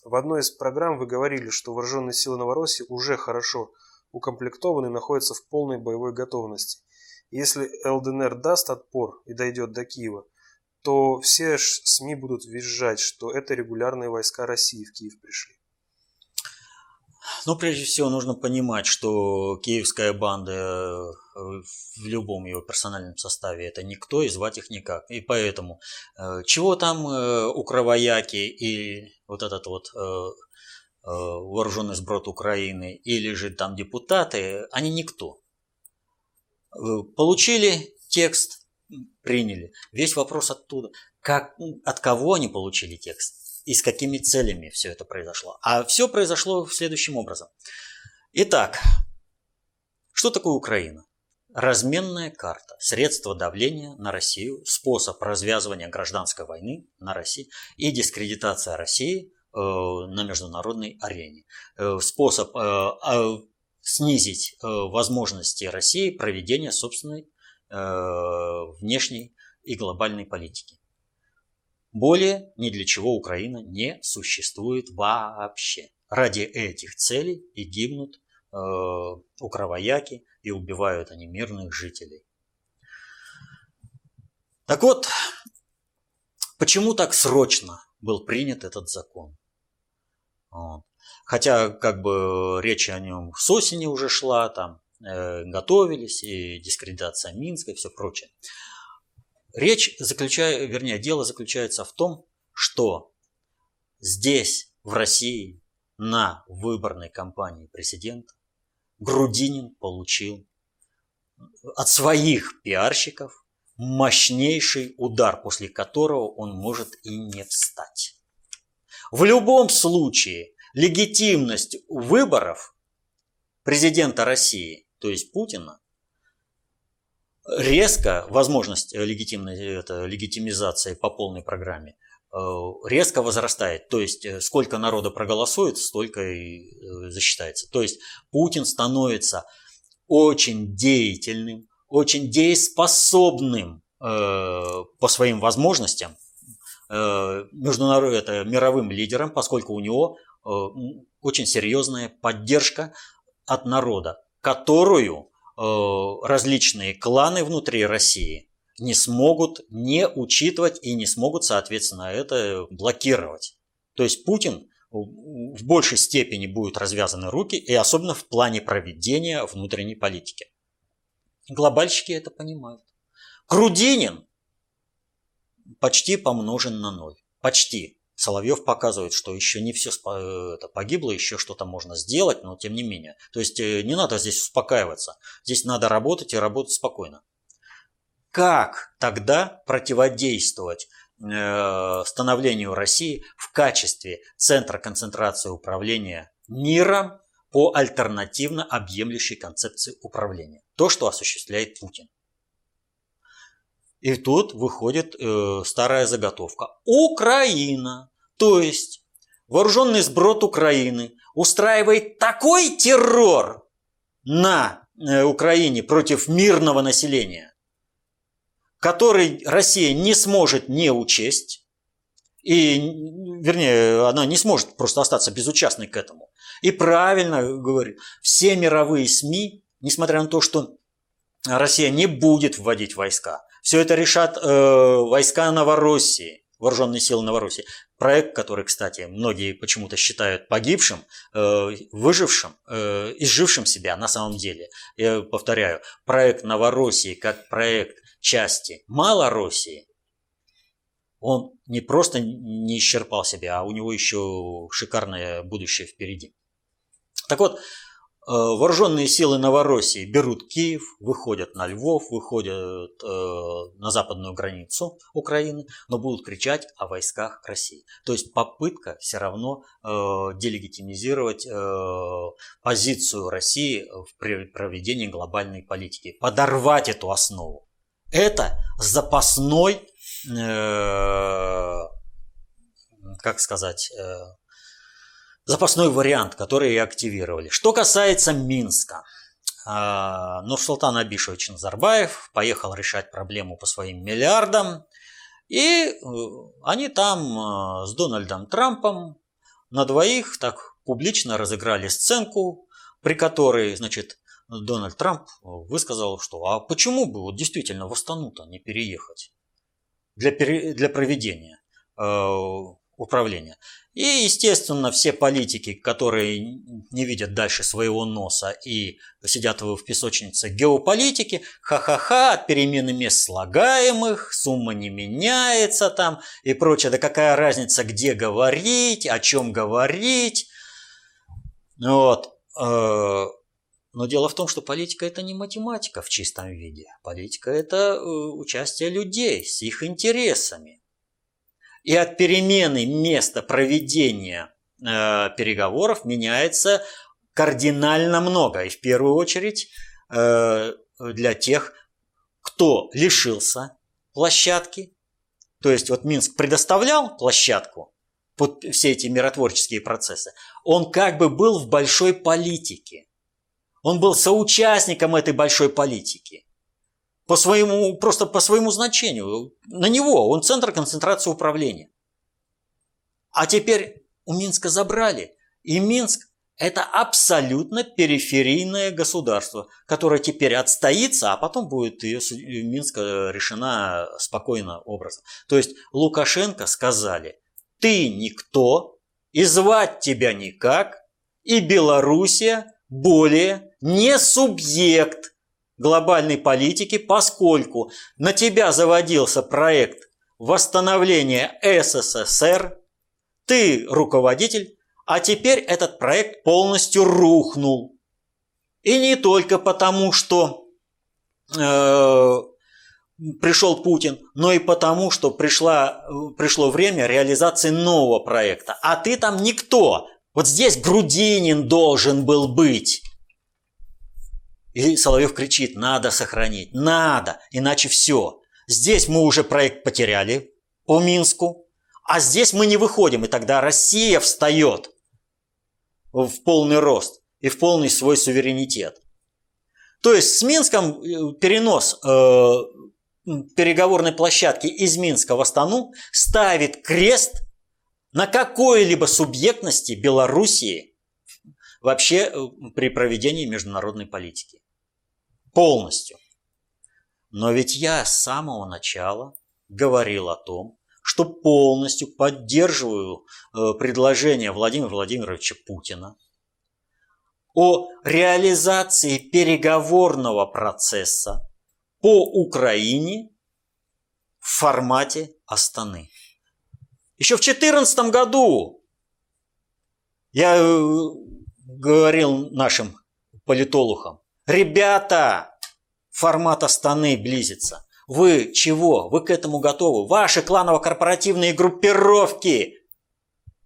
В одной из программ вы говорили, что вооруженные силы Новороссии уже хорошо укомплектованы и находятся в полной боевой готовности. Если ЛДНР даст отпор и дойдет до Киева, то все СМИ будут визжать, что это регулярные войска России в Киев пришли. Ну, прежде всего, нужно понимать, что киевская банда э, в любом его персональном составе это никто, и звать их никак. И поэтому, э, чего там э, у Кровояки и вот этот вот вооруженный сброд Украины, или же там депутаты, они никто. Получили текст, приняли. Весь вопрос оттуда. Как, от кого они получили текст? И с какими целями все это произошло. А все произошло следующим образом. Итак, что такое Украина? Разменная карта, средство давления на Россию, способ развязывания гражданской войны на России и дискредитация России э, на международной арене. Э, способ э, э, снизить э, возможности России проведения собственной э, внешней и глобальной политики. Более ни для чего Украина не существует вообще. Ради этих целей и гибнут э, укровояки и убивают они мирных жителей. Так вот, почему так срочно был принят этот закон? Вот. Хотя как бы речь о нем с осени уже шла, там э, готовились, и дискредитация Минска и все прочее. Речь заключается, вернее, дело заключается в том, что здесь, в России, на выборной кампании президента Грудинин получил от своих пиарщиков мощнейший удар, после которого он может и не встать. В любом случае легитимность выборов президента России, то есть Путина, резко возможность э, легитимной, это, легитимизации по полной программе э, резко возрастает. То есть э, сколько народа проголосует, столько и засчитается. То есть Путин становится очень деятельным, очень дееспособным по своим возможностям международным, это, мировым лидером, поскольку у него очень серьезная поддержка от народа, которую Э, различные кланы внутри России не смогут не учитывать и не смогут, соответственно, это блокировать. То есть Путин в большей степени будет развязаны руки, и особенно в плане проведения внутренней политики. Глобальщики это понимают. Крудинин почти помножен на ноль. Почти. Соловьев показывает, что еще не все это погибло, еще что-то можно сделать, но тем не менее. То есть э, не надо здесь успокаиваться. Здесь надо работать и работать спокойно. Как тогда противодействовать э, становлению России в качестве центра концентрации управления миром по альтернативно объемлющей концепции управления? То, что осуществляет Путин. И тут выходит э, старая заготовка. Украина то есть вооруженный сброд Украины устраивает такой террор на э, Украине против мирного населения, который Россия не сможет не учесть, и, вернее, она не сможет просто остаться безучастной к этому. И правильно говорю, все мировые СМИ, несмотря на то, что Россия не будет вводить войска, все это решат э, войска Новороссии, вооруженные силы Новороссии. Проект, который, кстати, многие почему-то считают погибшим, э, выжившим, э, изжившим себя на самом деле. Я повторяю, проект Новороссии как проект части Малороссии, он не просто не исчерпал себя, а у него еще шикарное будущее впереди. Так вот, вооруженные силы Новороссии берут Киев, выходят на Львов, выходят э, на западную границу Украины, но будут кричать о войсках России. То есть попытка все равно э, делегитимизировать э, позицию России в проведении глобальной политики, подорвать эту основу. Это запасной, э, как сказать, э, запасной вариант, который и активировали. Что касается Минска. А, Нурсултан Абишевич Назарбаев поехал решать проблему по своим миллиардам И э, они там с Дональдом Трампом на двоих так публично разыграли сценку, при которой, значит, Дональд Трамп высказал, что а почему бы вот действительно в Астану-то не переехать для, пере, для проведения э, управления. И, естественно, все политики, которые не видят дальше своего носа и сидят в песочнице геополитики, ха-ха-ха, от перемены мест слагаемых, сумма не меняется там и прочее. Да какая разница, где говорить, о чем говорить. Вот. Э, но дело в том, что политика это не математика в чистом виде. Политика это э, участие людей с их интересами. И от перемены места проведения э, переговоров меняется кардинально много. И в первую очередь э, для тех, кто лишился площадки. То есть вот Минск предоставлял площадку под все эти миротворческие процессы. Он как бы был в большой политике. Он был соучастником этой большой политики по своему, просто по своему значению. На него, он центр концентрации управления. А теперь у Минска забрали. И Минск – это абсолютно периферийное государство, которое теперь отстоится, а потом будет ее Минск решена спокойно образом. То есть Лукашенко сказали, ты никто, и звать тебя никак, и Белоруссия более не субъект глобальной политики, поскольку на тебя заводился проект восстановления СССР, ты руководитель, а теперь этот проект полностью рухнул. И не только потому, что э, пришел Путин, но и потому, что пришла, пришло время реализации нового проекта. А ты там никто. Вот здесь Грудинин должен был быть. И Соловьев кричит, надо сохранить, надо, иначе все. Здесь мы уже проект потеряли по Минску, а здесь мы не выходим, и тогда Россия встает в полный рост и в полный свой суверенитет. То есть с Минском э, перенос э, переговорной площадки из Минска в Астану ставит крест на какой-либо субъектности Белоруссии вообще э, при проведении международной политики полностью. Но ведь я с самого начала говорил о том, что полностью поддерживаю э, предложение Владимира Владимировича Путина о реализации переговорного процесса по Украине в формате Астаны. Еще в 2014 году я э, говорил нашим политологам, Ребята, формат Астаны близится. Вы чего? Вы к этому готовы? Ваши кланово-корпоративные группировки.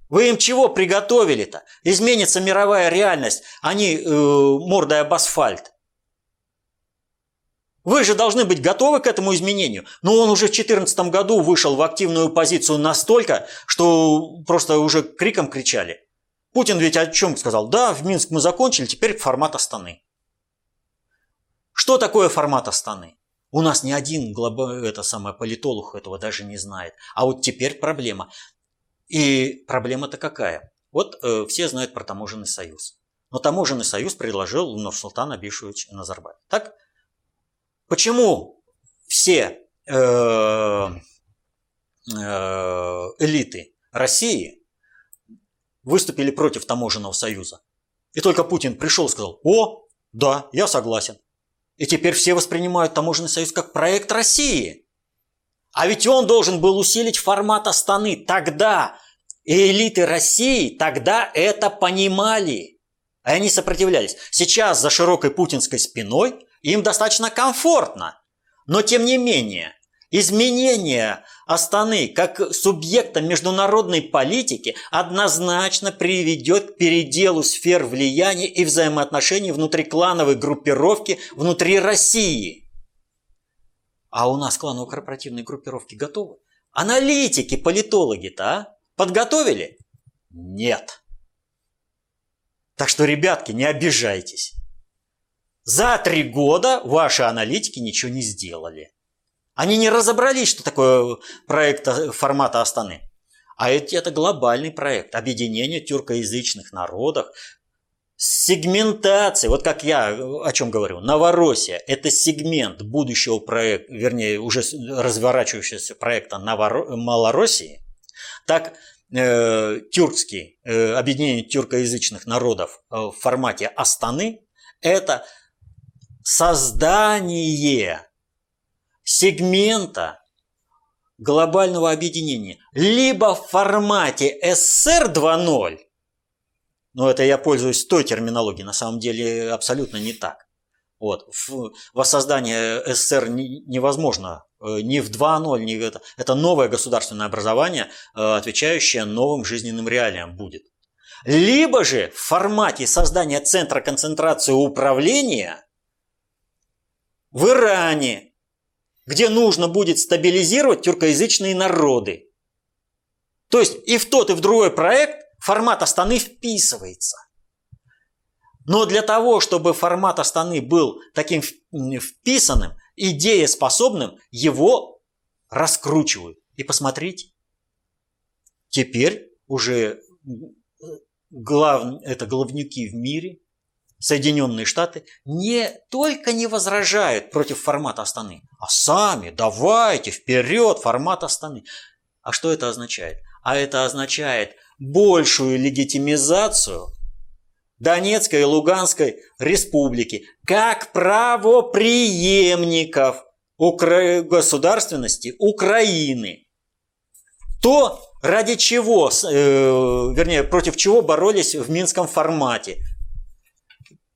Вы им чего приготовили-то? Изменится мировая реальность, они э, мордой об асфальт. Вы же должны быть готовы к этому изменению. Но он уже в 2014 году вышел в активную позицию настолько, что просто уже криком кричали. Путин ведь о чем сказал? Да, в Минск мы закончили, теперь формат Астаны. Что такое формат Астаны? У нас ни один глоба, это самое, политолог этого даже не знает. А вот теперь проблема. И проблема-то какая? Вот э, все знают про таможенный союз. Но таможенный союз предложил Нурсултан Абишевич Назарбаев. Так? Почему все э, э, элиты России выступили против таможенного союза? И только Путин пришел и сказал, о, да, я согласен. И теперь все воспринимают таможенный союз как проект России. А ведь он должен был усилить формат Астаны тогда. Элиты России тогда это понимали. И они сопротивлялись. Сейчас за широкой путинской спиной им достаточно комфортно. Но тем не менее, Изменение Астаны как субъекта международной политики однозначно приведет к переделу сфер влияния и взаимоотношений внутри клановой группировки внутри России. А у нас кланово-корпоративные группировки готовы? Аналитики, политологи-то а? подготовили? Нет. Так что, ребятки, не обижайтесь. За три года ваши аналитики ничего не сделали. Они не разобрались, что такое проект формата Астаны. А это, это глобальный проект. Объединения тюркоязычных народов, сегментация, вот как я о чем говорю, Новороссия – это сегмент будущего проекта, вернее, уже разворачивающегося проекта Новоро... Малороссии, так э, тюркский, э, объединение тюркоязычных народов э, в формате Астаны – это создание сегмента глобального объединения либо в формате СССР 2.0, но это я пользуюсь той терминологией, на самом деле абсолютно не так. Вот. Воссоздание СССР невозможно э, ни в 2.0, ни в это. Это новое государственное образование, э, отвечающее новым жизненным реалиям будет. Либо же в формате создания центра концентрации управления в Иране, где нужно будет стабилизировать тюркоязычные народы. То есть и в тот, и в другой проект формат Астаны вписывается. Но для того, чтобы формат Астаны был таким вписанным, идееспособным, его раскручивают. И посмотрите, теперь уже глав, это главнюки в мире, Соединенные Штаты, не только не возражают против формата Астаны, а сами давайте вперед формат Астаны. А что это означает? А это означает большую легитимизацию Донецкой и Луганской республики как правоприемников Укра... государственности Украины. То, ради чего, э, вернее, против чего боролись в Минском формате.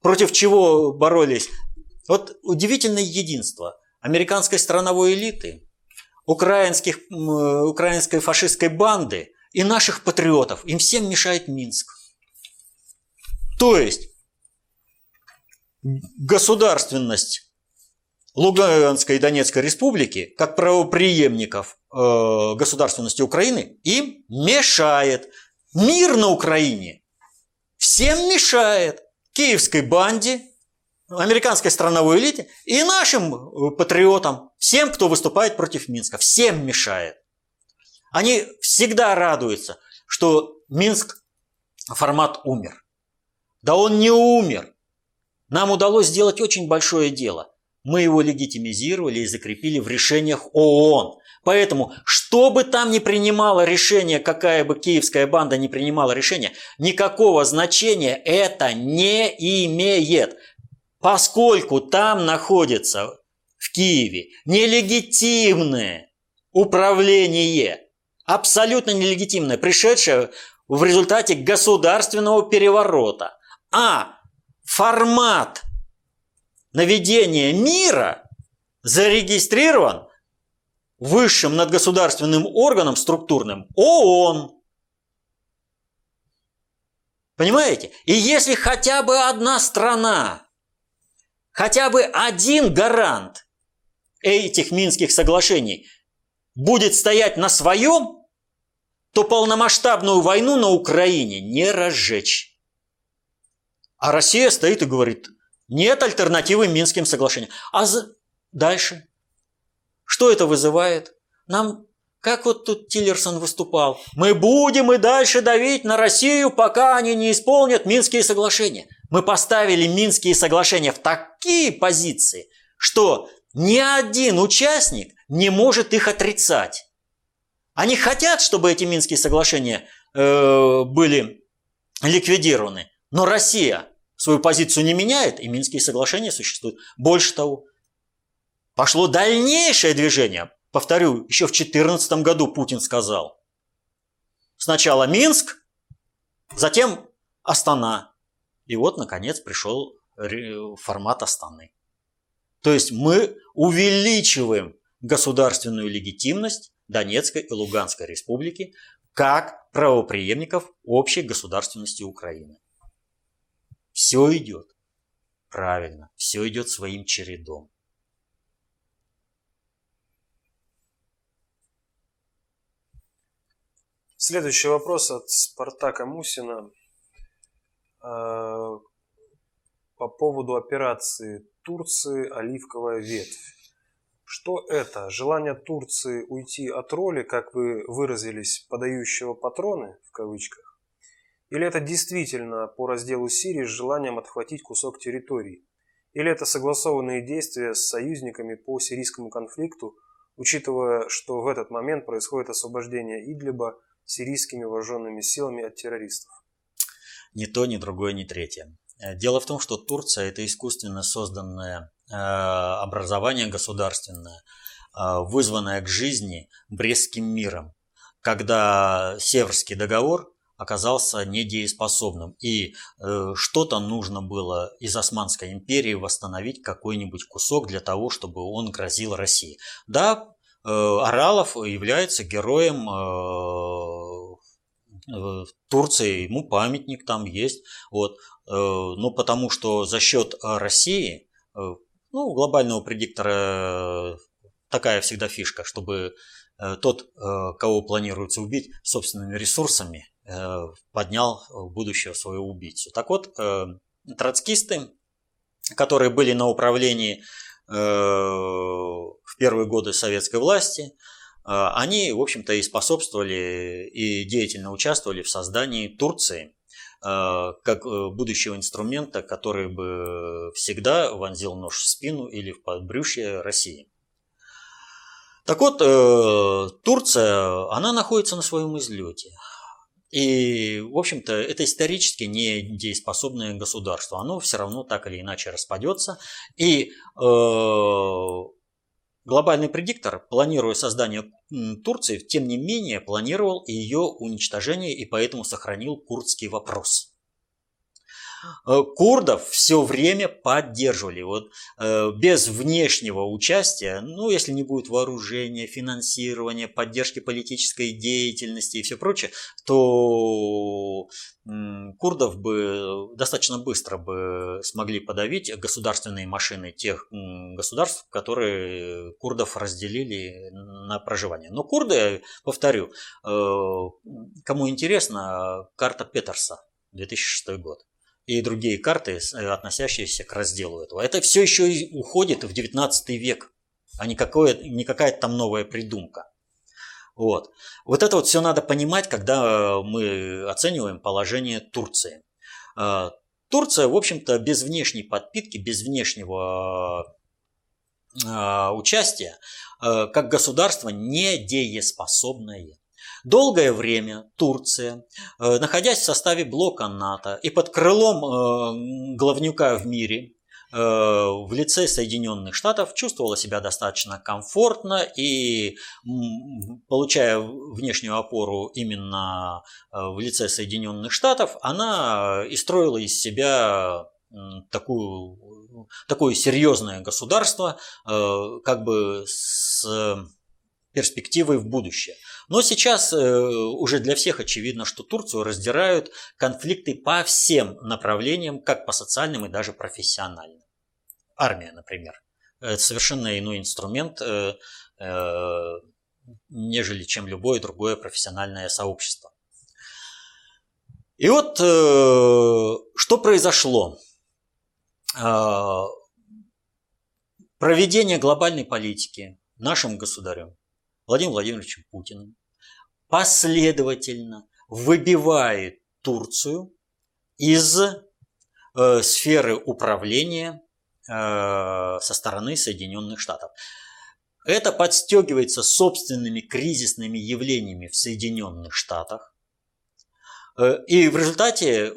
Против чего боролись? Вот удивительное единство американской страновой элиты, украинских, украинской фашистской банды – и наших патриотов. Им всем мешает Минск. То есть государственность Луганской и Донецкой республики, как правоприемников э, государственности Украины, им мешает. Мир на Украине всем мешает. Киевской банде, американской страновой элите и нашим э, патриотам, всем, кто выступает против Минска, всем мешает. Они всегда радуются, что Минск формат умер. Да он не умер. Нам удалось сделать очень большое дело. Мы его легитимизировали и закрепили в решениях ООН. Поэтому, что бы там ни принимало решение, какая бы киевская банда не принимала решение, никакого значения это не имеет. Поскольку там находится в Киеве нелегитимное управление абсолютно нелегитимное, пришедшее в результате государственного переворота. А формат наведения мира зарегистрирован высшим надгосударственным органом структурным ООН. Понимаете? И если хотя бы одна страна, хотя бы один гарант этих Минских соглашений будет стоять на своем, то полномасштабную войну на Украине не разжечь. А Россия стоит и говорит, нет альтернативы Минским соглашениям. А за... дальше? Что это вызывает? Нам, как вот тут Тиллерсон выступал, мы будем и дальше давить на Россию, пока они не исполнят Минские соглашения. Мы поставили Минские соглашения в такие позиции, что ни один участник не может их отрицать. Они хотят, чтобы эти Минские соглашения э, были ликвидированы, но Россия свою позицию не меняет, и Минские соглашения существуют. Больше того, пошло дальнейшее движение. Повторю, еще в 2014 году Путин сказал. Сначала Минск, затем Астана. И вот, наконец, пришел формат Астаны. То есть мы увеличиваем государственную легитимность Донецкой и Луганской республики как правоприемников общей государственности Украины. Все идет правильно, все идет своим чередом. Следующий вопрос от Спартака Мусина э, по поводу операции Турции «Оливковая ветвь». Что это? Желание Турции уйти от роли, как вы выразились, подающего патроны, в кавычках? Или это действительно по разделу Сирии с желанием отхватить кусок территории? Или это согласованные действия с союзниками по сирийскому конфликту, учитывая, что в этот момент происходит освобождение Идлиба сирийскими вооруженными силами от террористов? Ни то, ни другое, ни третье. Э, дело в том, что Турция – это искусственно созданное э, образование государственное, э, вызванное к жизни Брестским миром, когда Северский договор оказался недееспособным. И э, что-то нужно было из Османской империи восстановить какой-нибудь кусок для того, чтобы он грозил России. Да, э, Оралов является героем э, Турции, ему памятник там есть. Вот. Но потому что за счет России, ну, глобального предиктора такая всегда фишка, чтобы тот, кого планируется убить, собственными ресурсами Э, поднял будущего своего убийцу. Так вот, э, троцкисты, которые были на управлении э, в первые годы советской власти, они, в общем-то, и способствовали и деятельно участвовали в создании Турции как будущего инструмента, который бы всегда вонзил нож в спину или в подбрюшье России. Так вот, Турция, она находится на своем излете. И, в общем-то, это исторически не дееспособное государство. Оно все равно так или иначе распадется. И э, глобальный предиктор, планируя создание Турции, тем не менее планировал ее уничтожение и поэтому сохранил курдский вопрос. Э, курдов все время поддерживали. Вот, э, без внешнего участия, ну, если не будет вооружения, финансирования, поддержки политической деятельности и все прочее, то курдов бы достаточно быстро бы смогли подавить государственные машины тех государств, которые курдов разделили на проживание. Но курды, повторю, э, кому интересно, карта Петерса, 2006 год и другие карты, э, относящиеся к разделу этого. Это все еще уходит в 19 век, а не, какое, не какая-то там новая придумка. Вот. вот это вот все надо понимать, когда мы оцениваем положение Турции. А, Турция, в общем-то, без внешней подпитки, без внешнего участия, как государство недееспособное. Долгое время Турция, э, находясь в составе блока НАТО и под крылом э, главнюка в мире, э, в лице Соединенных Штатов чувствовала себя достаточно комфортно и, получая внешнюю опору именно в лице Соединенных Штатов, она и строила из себя такую, такое серьезное государство, как бы с перспективой в будущее. Но сейчас э, уже для всех очевидно, что Турцию раздирают конфликты по всем направлениям, как по социальным и даже профессиональным. Армия, например. Это совершенно иной инструмент, э, э, нежели чем любое другое профессиональное сообщество. И вот что произошло? Проведение глобальной политики нашим государем Владимиром Владимировичем Путиным последовательно выбивает Турцию из э, сферы управления э, со стороны Соединенных Штатов. Это подстегивается собственными кризисными явлениями в Соединенных Штатах. Э, и в результате э,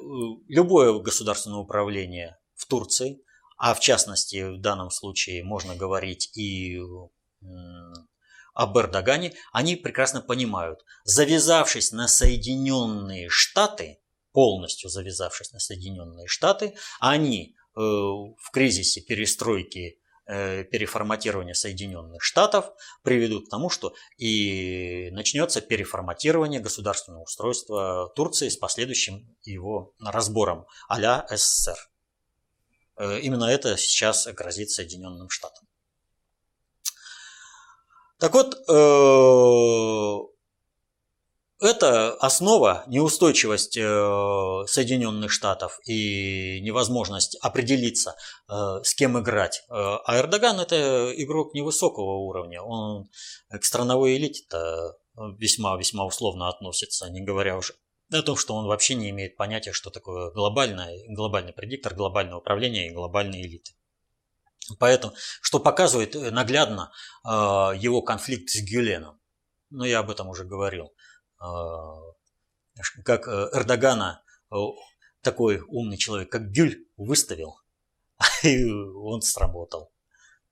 любое государственное управление в Турции, а в частности в данном случае можно говорить и об Эрдогане, они прекрасно понимают, завязавшись на Соединенные Штаты, полностью завязавшись на Соединенные Штаты, они э, в кризисе перестройки э, переформатирования Соединенных Штатов приведут к тому, что и начнется переформатирование государственного устройства Турции с последующим его разбором а-ля СССР. Э, именно это сейчас грозит Соединенным Штатам. Так вот, э, это основа, неустойчивость э, Соединенных Штатов и невозможность определиться, э, с кем играть. А Эрдоган это игрок невысокого уровня. Он к страновой элите-то весьма-весьма условно относится, не говоря уже о том, что он вообще не имеет понятия, что такое глобальное, глобальный предиктор, глобальное управление и глобальные элиты. Поэтому, что показывает наглядно его конфликт с Гюленом. Ну, я об этом уже говорил. А, как э, Эрдогана э, такой умный человек, как Гюль, выставил, и он сработал.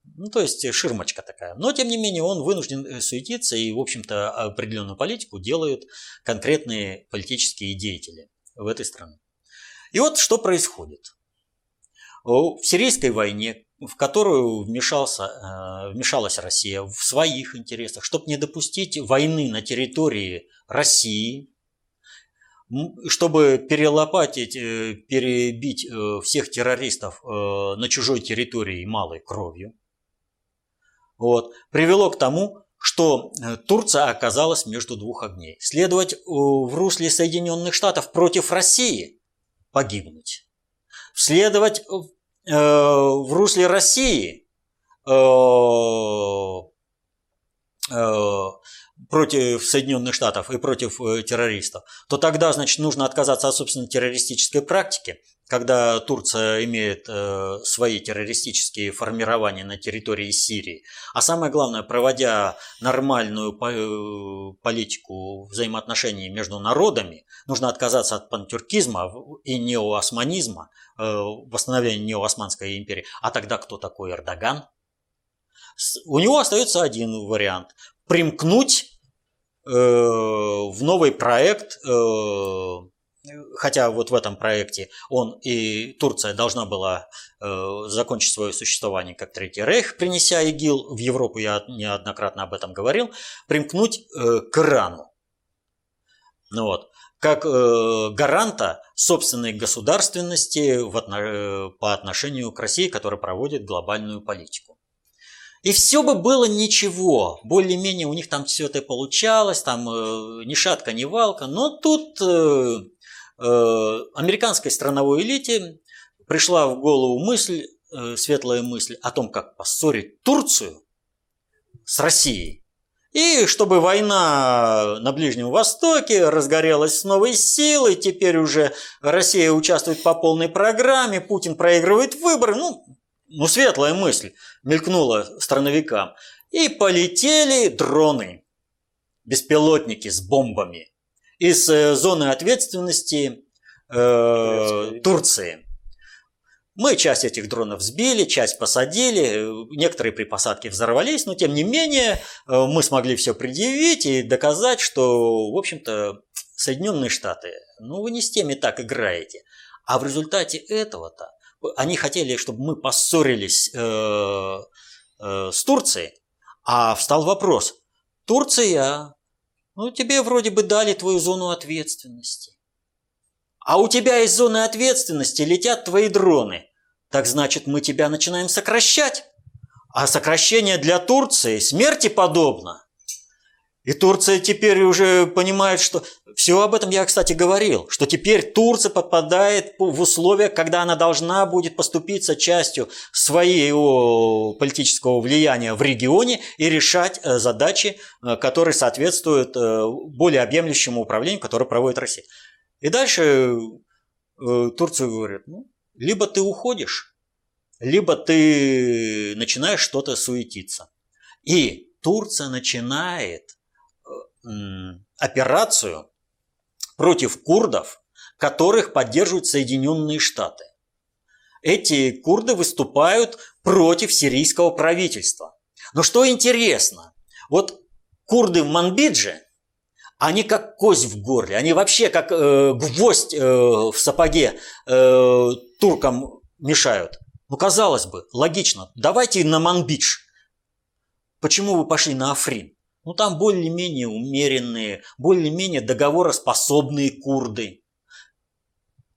Ну, то есть ширмочка такая. Но, тем не менее, он вынужден э, суетиться, и, в общем-то, определенную политику делают конкретные политические деятели в этой стране. И вот что происходит. В сирийской войне в которую вмешался, э, вмешалась Россия в своих интересах, чтобы не допустить войны на территории России, чтобы перелопатить, э, перебить э, всех террористов на чужой территории малой кровью, вот, привело к тому, что Турция оказалась между двух огней. Следовать в русле Соединенных Штатов против России – погибнуть. Следовать Э, в русле России э, э, против Соединенных Штатов и против террористов, то тогда, значит, нужно отказаться от собственной террористической практики, когда Турция имеет свои террористические формирования на территории Сирии. А самое главное, проводя нормальную политику взаимоотношений между народами, нужно отказаться от пантюркизма и неоосманизма, Э, восстановления неоосманской империи. А тогда кто такой Эрдоган? У него остается один вариант. Примкнуть э, в новый проект, э, хотя вот в этом проекте он и Турция должна была закончить свое существование как Третий Рейх, принеся ИГИЛ. В Европу, я неоднократно об этом говорил, примкнуть к Ирану. Ну вот. Как э, гаранта собственной государственности в, э, по отношению к России, которая проводит глобальную политику. И все бы было ничего, более-менее у них там все это получалось, там э, ни шатка, ни валка, но тут э, э, американской страновой элите пришла в голову мысль, э, светлая мысль о том, как поссорить Турцию с Россией. И чтобы война на Ближнем Востоке разгорелась с новой силой, теперь уже Россия участвует по полной программе, Путин проигрывает выборы, ну, ну светлая мысль мелькнула страновикам. И полетели дроны, беспилотники с бомбами из э, зоны ответственности э, Турции. Мы часть этих дронов сбили, часть посадили, некоторые при посадке взорвались, но тем не менее э, мы смогли все предъявить и доказать, что, в общем-то, Соединенные Штаты, ну вы не с теми так играете. А в результате этого-то они хотели, чтобы мы поссорились э, э, с Турцией, а встал вопрос, Турция, ну тебе вроде бы дали твою зону ответственности. А у тебя из зоны ответственности летят твои дроны. Так значит, мы тебя начинаем сокращать. А сокращение для Турции смерти подобно. И Турция теперь уже понимает, что... Все об этом я, кстати, говорил, что теперь Турция попадает в условия, когда она должна будет поступиться частью своего политического влияния в регионе и решать э, задачи, э, которые соответствуют э, более объемлющему управлению, которое проводит Россия. И дальше Турция говорит, ну, либо ты уходишь, либо ты начинаешь что-то суетиться. И Турция начинает операцию против курдов, которых поддерживают Соединенные Штаты. Эти курды выступают против сирийского правительства. Но что интересно, вот курды в Манбидже – они как кость в горле, они вообще как э, гвоздь э, в сапоге э, туркам мешают. Ну, казалось бы, логично. Давайте на Манбидж. Почему вы пошли на Африн? Ну, там более-менее умеренные, более-менее договороспособные курды.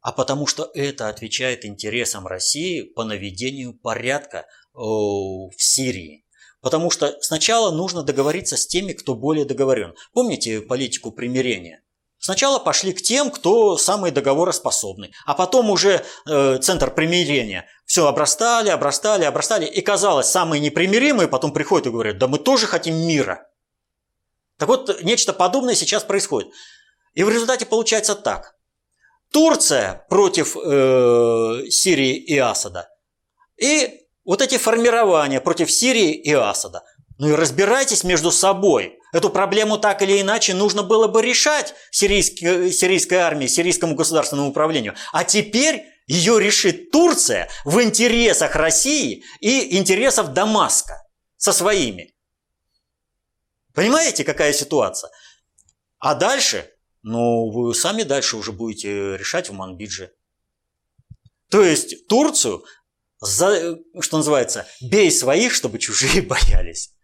А потому что это отвечает интересам России по наведению порядка э, в Сирии Потому что сначала нужно договориться с теми, кто более договорен. Помните политику примирения? Сначала пошли к тем, кто самые договороспособный, а потом уже э, центр примирения. Все обрастали, обрастали, обрастали. И казалось, самые непримиримые потом приходят и говорят, да мы тоже хотим мира. Так вот, нечто подобное сейчас происходит. И в результате получается так. Турция против э, Сирии и Асада. И вот эти формирования против Сирии и Асада. Ну и разбирайтесь между собой. Эту проблему так или иначе нужно было бы решать сирийской, сирийской армии, сирийскому государственному управлению. А теперь ее решит Турция в интересах России и интересов Дамаска со своими. Понимаете, какая ситуация? А дальше, ну, вы сами дальше уже будете решать в Манбидже. То есть Турцию за, что называется, бей своих, чтобы чужие боялись.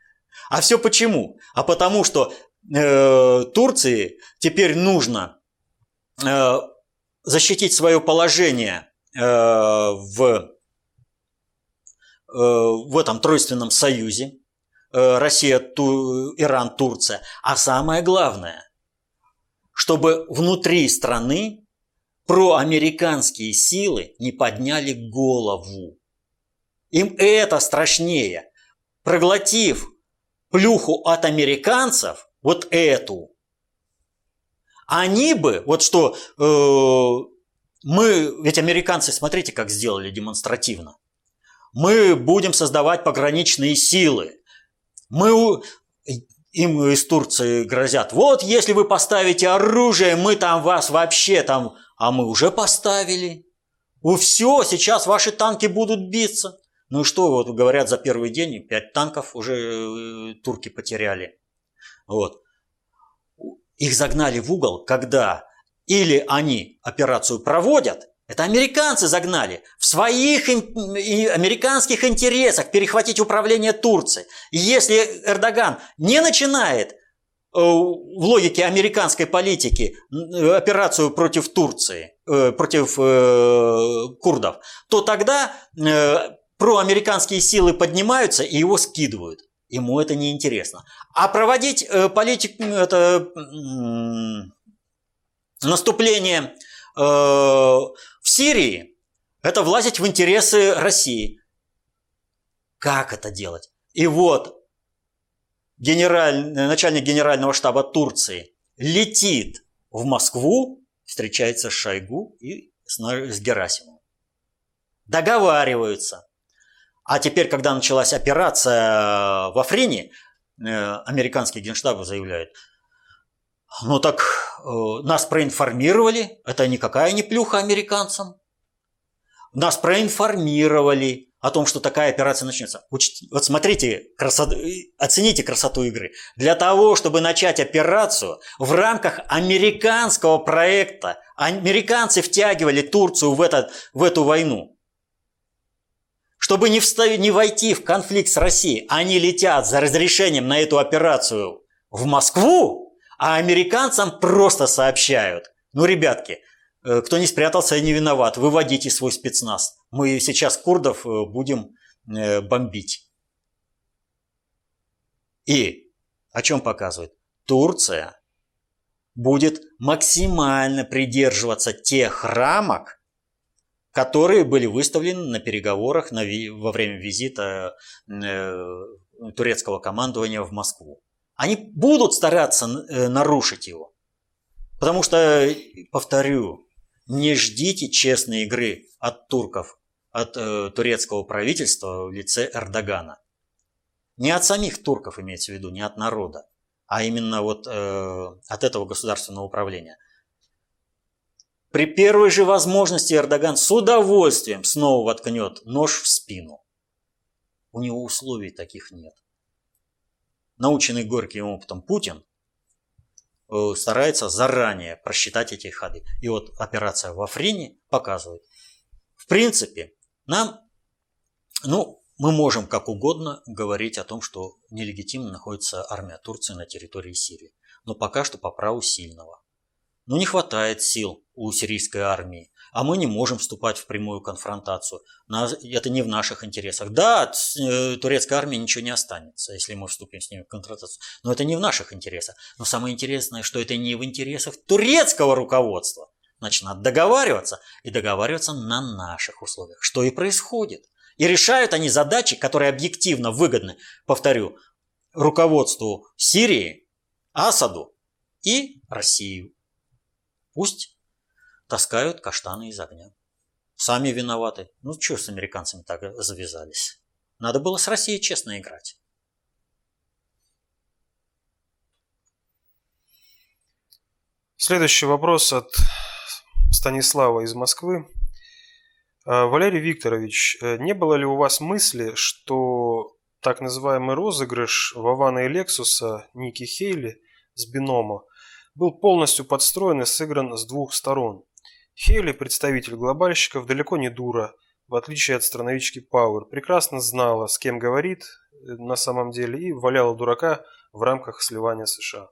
А все почему? А потому что э, Турции теперь нужно э, защитить свое положение э, в, э, в этом тройственном союзе. Э, Россия, Ту, Иран, Турция. А самое главное, чтобы внутри страны проамериканские силы не подняли голову. Им это страшнее. Проглотив плюху от американцев, вот эту, они бы, вот что э, мы, ведь американцы, смотрите, как сделали демонстративно. Мы будем создавать пограничные силы. Мы им из Турции грозят. Вот если вы поставите оружие, мы там вас вообще там... А мы уже поставили. У все, сейчас ваши танки будут биться. Ну что, вот говорят, за первый день пять танков уже э, турки потеряли. Вот. Их загнали в угол, когда или они операцию проводят, это американцы загнали в своих американских интересах перехватить управление Турцией. И если Эрдоган не начинает э, в логике американской политики операцию против Турции, э, против курдов, то тогда проамериканские силы поднимаются и его скидывают. Ему это не интересно. А проводить э, политику, это наступление э, Сирии, это влазить в интересы России. Как это делать? И вот генераль, начальник генерального штаба Турции летит в Москву, встречается с Шойгу и с, с Герасимовым. Договариваются. А теперь, когда началась операция в Африне, э, американский генштаб заявляет, ну так э, нас проинформировали, это никакая не плюха американцам. Нас проинформировали о том, что такая операция начнется. Вот смотрите, красоту, оцените красоту игры. Для того, чтобы начать операцию в рамках американского проекта, американцы втягивали Турцию в, этот, в эту войну чтобы не, вставить, не войти в конфликт с Россией, они летят за разрешением на эту операцию в Москву, а американцам просто сообщают. Ну, ребятки, э, кто не спрятался, не виноват. Выводите свой спецназ. Мы сейчас курдов э, будем э, бомбить. И о чем показывает? Турция будет максимально придерживаться тех рамок, которые были выставлены на переговорах на, во время визита турецкого командования в Москву. Они будут стараться э, нарушить его. Потому что, повторю, не ждите честной игры от турков, от э, турецкого правительства в лице Эрдогана. Не от самих турков имеется в виду, не от народа, а именно вот э, от этого государственного управления – при первой же возможности Эрдоган с удовольствием снова воткнет нож в спину. У него условий таких нет. Наученный горьким опытом Путин э, старается заранее просчитать эти ходы. И вот операция в Африне показывает. В принципе, нам, ну, мы можем как угодно говорить о том, что нелегитимно находится армия Турции на территории Сирии. Но пока что по праву сильного. Ну не хватает сил у сирийской армии, а мы не можем вступать в прямую конфронтацию. Это не в наших интересах. Да, от э, турецкой армии ничего не останется, если мы вступим с ними в конфронтацию, но это не в наших интересах. Но самое интересное, что это не в интересах турецкого руководства. Значит, надо договариваться и договариваться на наших условиях, что и происходит. И решают они задачи, которые объективно выгодны, повторю, руководству Сирии, Асаду и России. Пусть таскают каштаны из огня. Сами виноваты. Ну, что с американцами так завязались? Надо было с Россией честно играть. Следующий вопрос от Станислава из Москвы. А, Валерий Викторович, э, не было ли у вас мысли, что так называемый розыгрыш Вавана и Лексуса Ники Хейли с бинома был полностью подстроен и сыгран с двух сторон? Хейли, представитель глобальщиков, далеко не дура, в отличие от страновички Пауэр, прекрасно знала, с кем говорит э, на самом деле и валяла дурака в рамках сливания США.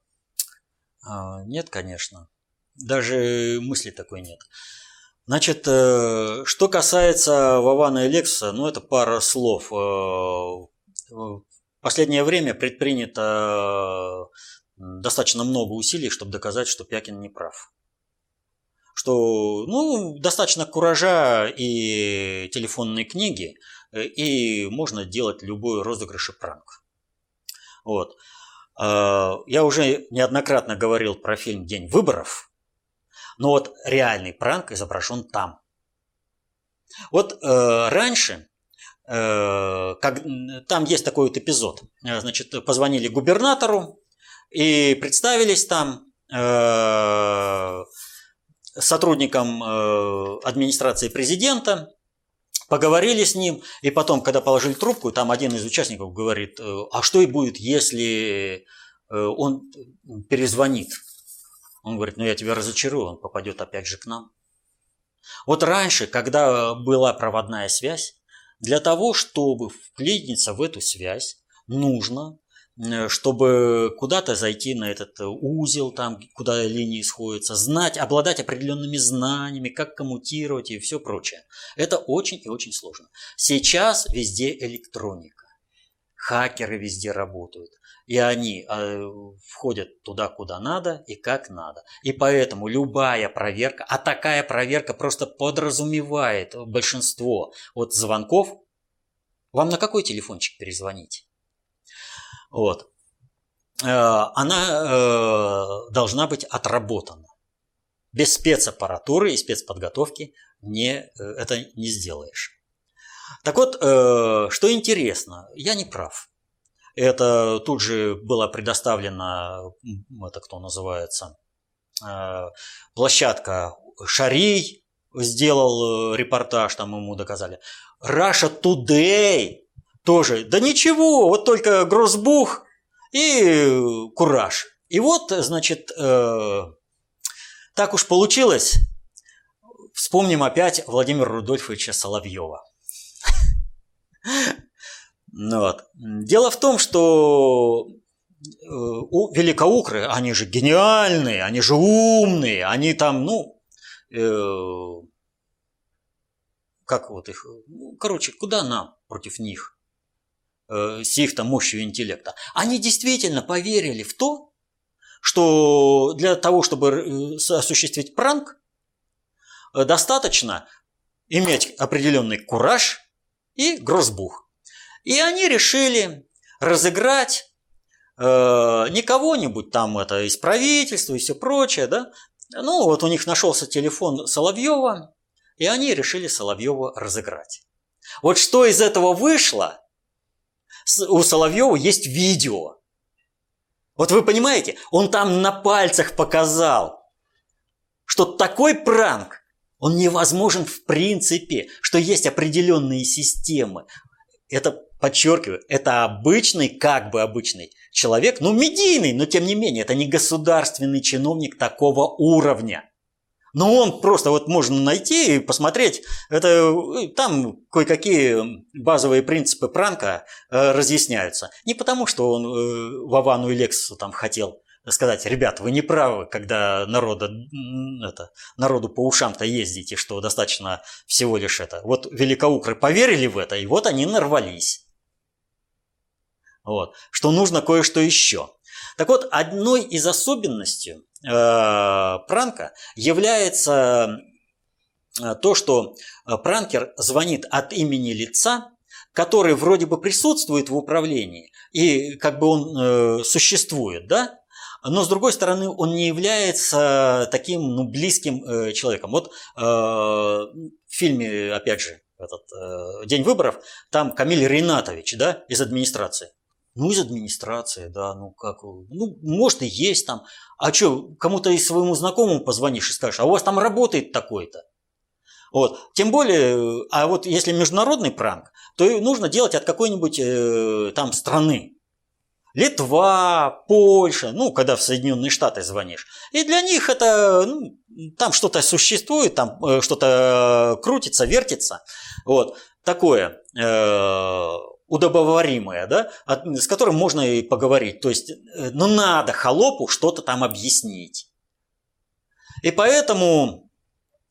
А, нет, конечно. Даже мысли такой нет. Значит, э, что касается Вавана и Лексуса, ну это пара слов. Э, в последнее время предпринято достаточно много усилий, чтобы доказать, что Пякин не прав. Что ну, достаточно куража и телефонной книги, э, и можно делать любой розыгрыш и пранк. Вот. Я уже неоднократно говорил про фильм «День выборов», но вот реальный пранк изображен там. Вот э, раньше, э, как, там есть такой вот эпизод. Э, значит, позвонили губернатору и представились там э, сотрудникам э, администрации президента, поговорили с ним, и потом, когда положили трубку, там один из участников говорит, э, а что и будет, если э, он перезвонит он говорит, ну я тебя разочарую, он попадет опять же к нам. Вот раньше, когда была проводная связь, для того, чтобы вклиниться в эту связь, нужно, чтобы куда-то зайти на этот узел, там, куда линии сходятся, знать, обладать определенными знаниями, как коммутировать и все прочее. Это очень и очень сложно. Сейчас везде электроника. Хакеры везде работают и они э, входят туда, куда надо и как надо. И поэтому любая проверка, а такая проверка просто подразумевает большинство от звонков, вам на какой телефончик перезвонить? Вот. Э, она э, должна быть отработана. Без спецаппаратуры и спецподготовки не, это не сделаешь. Так вот, что интересно, я не прав. Это тут же была предоставлена, это кто называется, э, площадка Шарий сделал э, репортаж, там ему доказали. Russia Today тоже. Да ничего, вот только Грозбух и Кураж. И вот, значит, э, так уж получилось. Вспомним опять Владимира Рудольфовича Соловьева. Ну вот. Дело в том, что э, у великоукры, они же гениальные, они же умные, они там, ну, э, как вот их, ну, короче, куда нам против них, э, с их там мощью интеллекта. Они действительно поверили в то, что для того, чтобы э, осуществить пранк, э, достаточно иметь определенный кураж и грозбух. И они решили разыграть э, не кого-нибудь там это из правительства и все прочее, да. Ну, вот у них нашелся телефон Соловьева, и они решили Соловьева разыграть. Вот что из этого вышло, у Соловьева есть видео. Вот вы понимаете, он там на пальцах показал, что такой пранк, он невозможен в принципе, что есть определенные системы. Это подчеркиваю, это обычный, как бы обычный человек, ну медийный, но тем не менее, это не государственный чиновник такого уровня. Но он просто вот можно найти и посмотреть, это э, там кое-какие базовые принципы пранка э, разъясняются. Не потому, что он э, Вовану и Лексусу там хотел сказать, ребят, вы не правы, когда народа, это, народу по ушам-то ездите, что достаточно всего лишь это. Вот великоукры поверили в это, и вот они нарвались. Вот. Что нужно кое-что еще. Так вот, одной из особенностей пранка является э, то, что э, пранкер звонит от имени лица, который вроде бы присутствует в управлении, и как бы он э, существует, да, но с другой стороны он не является таким ну, близким э, человеком. Вот э, в фильме, опять же, этот э, День выборов, там Камиль Ринатович, да, из администрации. Ну, из администрации, да, ну как, ну, может и есть там. А что, кому-то из своему знакомому позвонишь и скажешь, а у вас там работает такой-то? Вот. Тем более, а вот если международный пранк, то нужно делать от какой-нибудь э, там страны. Литва, Польша, ну, когда в Соединенные Штаты звонишь. И для них это, ну, там что-то существует, там э, что-то крутится, вертится. Вот, такое. Э, удобоваримое, да, с которым можно и поговорить. То есть, э, ну надо холопу что-то там объяснить. И поэтому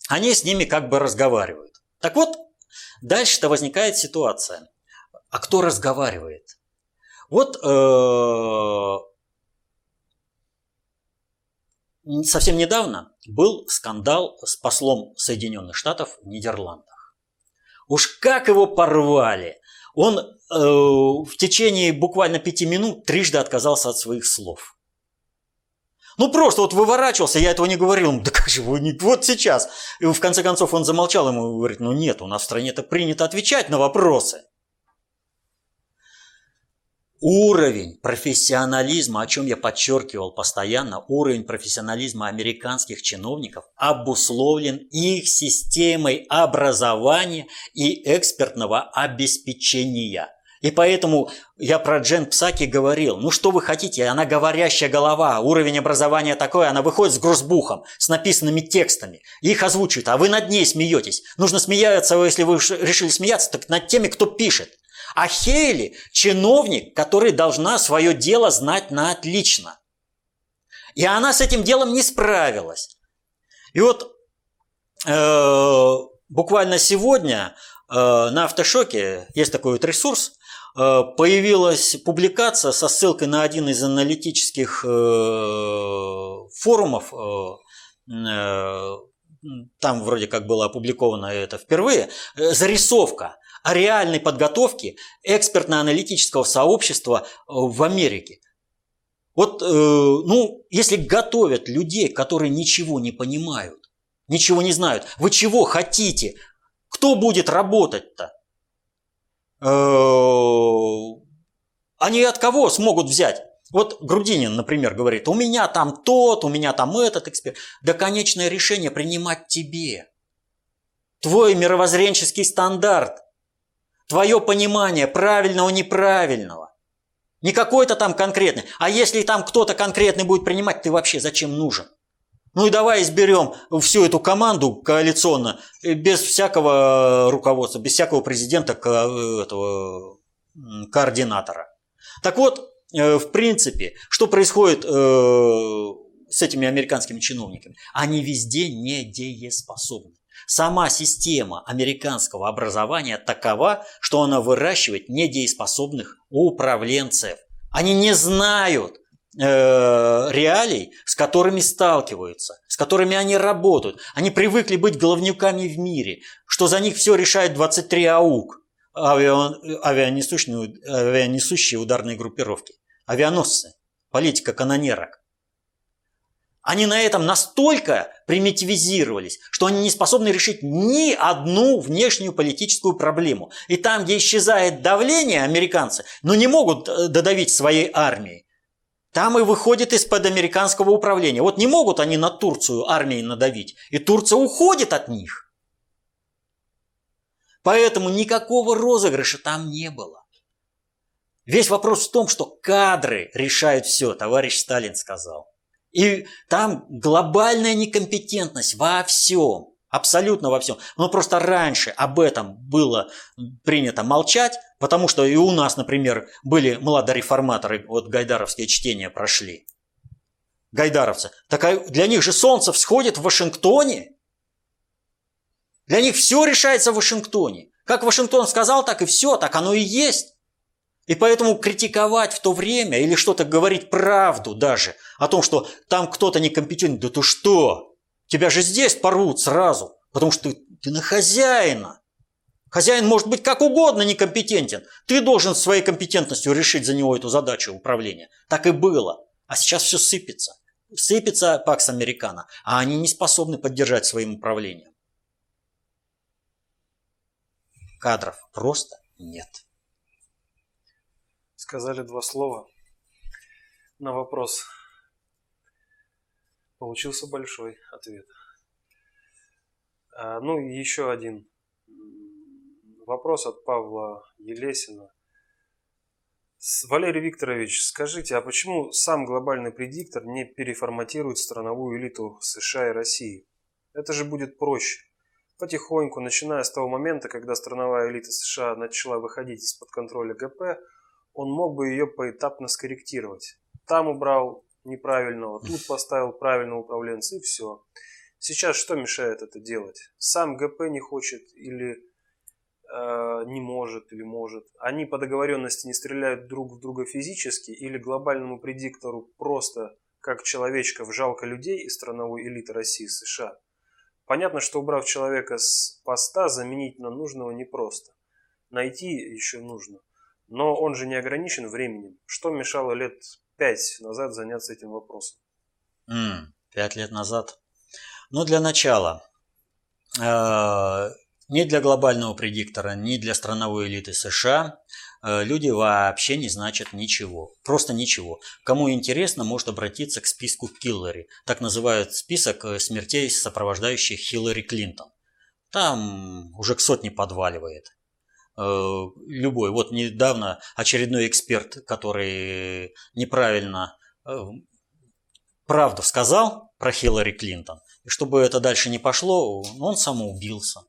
они с ними как бы разговаривают. Так вот, дальше-то возникает ситуация. А кто разговаривает? Вот э, совсем недавно был скандал с послом Соединенных Штатов в Нидерландах. Уж как его порвали! Он в течение буквально пяти минут трижды отказался от своих слов. Ну просто вот выворачивался, я этого не говорил. Да как же вы не... Вот сейчас. И в конце концов он замолчал, ему говорит, ну нет, у нас в стране это принято отвечать на вопросы. Уровень профессионализма, о чем я подчеркивал постоянно, уровень профессионализма американских чиновников обусловлен их системой образования и экспертного обеспечения. И поэтому я про Джен Псаки говорил, ну что вы хотите, она говорящая голова, уровень образования такой, она выходит с грузбухом, с написанными текстами, их озвучивает, а вы над ней смеетесь. Нужно смеяться, если вы решили смеяться, так над теми, кто пишет. А Хейли – чиновник, который должна свое дело знать на отлично. И она с этим делом не справилась. И вот э, буквально сегодня э, на автошоке есть такой вот ресурс, появилась публикация со ссылкой на один из аналитических э, форумов. Э, э, там вроде как было опубликовано это впервые. Э, зарисовка о реальной подготовке экспертно-аналитического сообщества э, в Америке. Вот, э, ну, если готовят людей, которые ничего не понимают, ничего не знают, вы чего хотите? Кто будет работать-то? Э, они от кого смогут взять? Вот Грудинин, например, говорит, у меня там тот, у меня там этот эксперт. Да конечное решение принимать тебе. Твой мировоззренческий стандарт твое понимание правильного, неправильного. Не какой-то там конкретный. А если там кто-то конкретный будет принимать, ты вообще зачем нужен? Ну и давай изберем всю эту команду коалиционно э, без всякого руководства, без всякого президента э, этого координатора. Так вот, э, в принципе, что происходит с этими американскими чиновниками? Они везде недееспособны. Сама система американского образования такова, что она выращивает недееспособных управленцев. Они не знают э, реалий, с которыми сталкиваются, с которыми они работают. Они привыкли быть головнюками в мире, что за них все решает 23 АУК, авианесущие, авианесущие ударные группировки, авианосцы, политика канонерок. Они на этом настолько примитивизировались, что они не способны решить ни одну внешнюю политическую проблему. И там, где исчезает давление, американцы, но не могут э, додавить своей армией. Там и выходит из-под американского управления. Вот не могут они на Турцию армией надавить. И Турция уходит от них. Поэтому никакого розыгрыша там не было. Весь вопрос в том, что кадры решают все, товарищ Сталин сказал. И там глобальная некомпетентность во всем, абсолютно во всем. Но просто раньше об этом было принято молчать, потому что и у нас, например, были младореформаторы, вот гайдаровские чтения прошли. гайдаровцы. Так для них же солнце всходит в Вашингтоне. Для них все решается в Вашингтоне. Как Вашингтон сказал, так и все, так оно и есть. И поэтому критиковать в то время или что-то говорить правду даже о том, что там кто-то некомпетентен, да ты что? Тебя же здесь порвут сразу, потому что ты, ты на хозяина. Хозяин может быть как угодно некомпетентен. Ты должен своей компетентностью решить за него эту задачу управления. Так и было. А сейчас все сыпется. Сыпется Пакс Американо, а они не способны поддержать своим управлением. Кадров просто нет. Сказали два слова на вопрос. Получился большой ответ. А, ну и еще один вопрос от Павла Елесина. Валерий Викторович, скажите, а почему сам глобальный предиктор не переформатирует страновую элиту США и России? Это же будет проще. Потихоньку, начиная с того момента, когда страновая элита США начала выходить из-под контроля ГП, он мог бы ее поэтапно скорректировать. Там убрал неправильного, тут поставил правильного управленца и все. Сейчас что мешает это делать? Сам ГП не хочет или не может или может. Они по договоренности не стреляют друг в друга физически или глобальному предиктору просто как человечков жалко людей из страновой элиты России и США. Понятно, что убрав человека с поста, заменить на нужного непросто. Найти еще нужно. Но он же не ограничен временем. Что мешало лет пять назад заняться этим вопросом? Пять лет назад. Ну, для начала, э, ни для глобального предиктора, ни для страновой элиты США э, люди вообще не значат ничего. Просто ничего. Кому интересно, может обратиться к списку Хиллари. Так называют список э, смертей, сопровождающих Хиллари Клинтон. Там уже к сотне подваливает. Э, любой. Вот недавно очередной эксперт, который неправильно правду сказал про Хиллари Клинтон. И чтобы это дальше не пошло, он самоубился.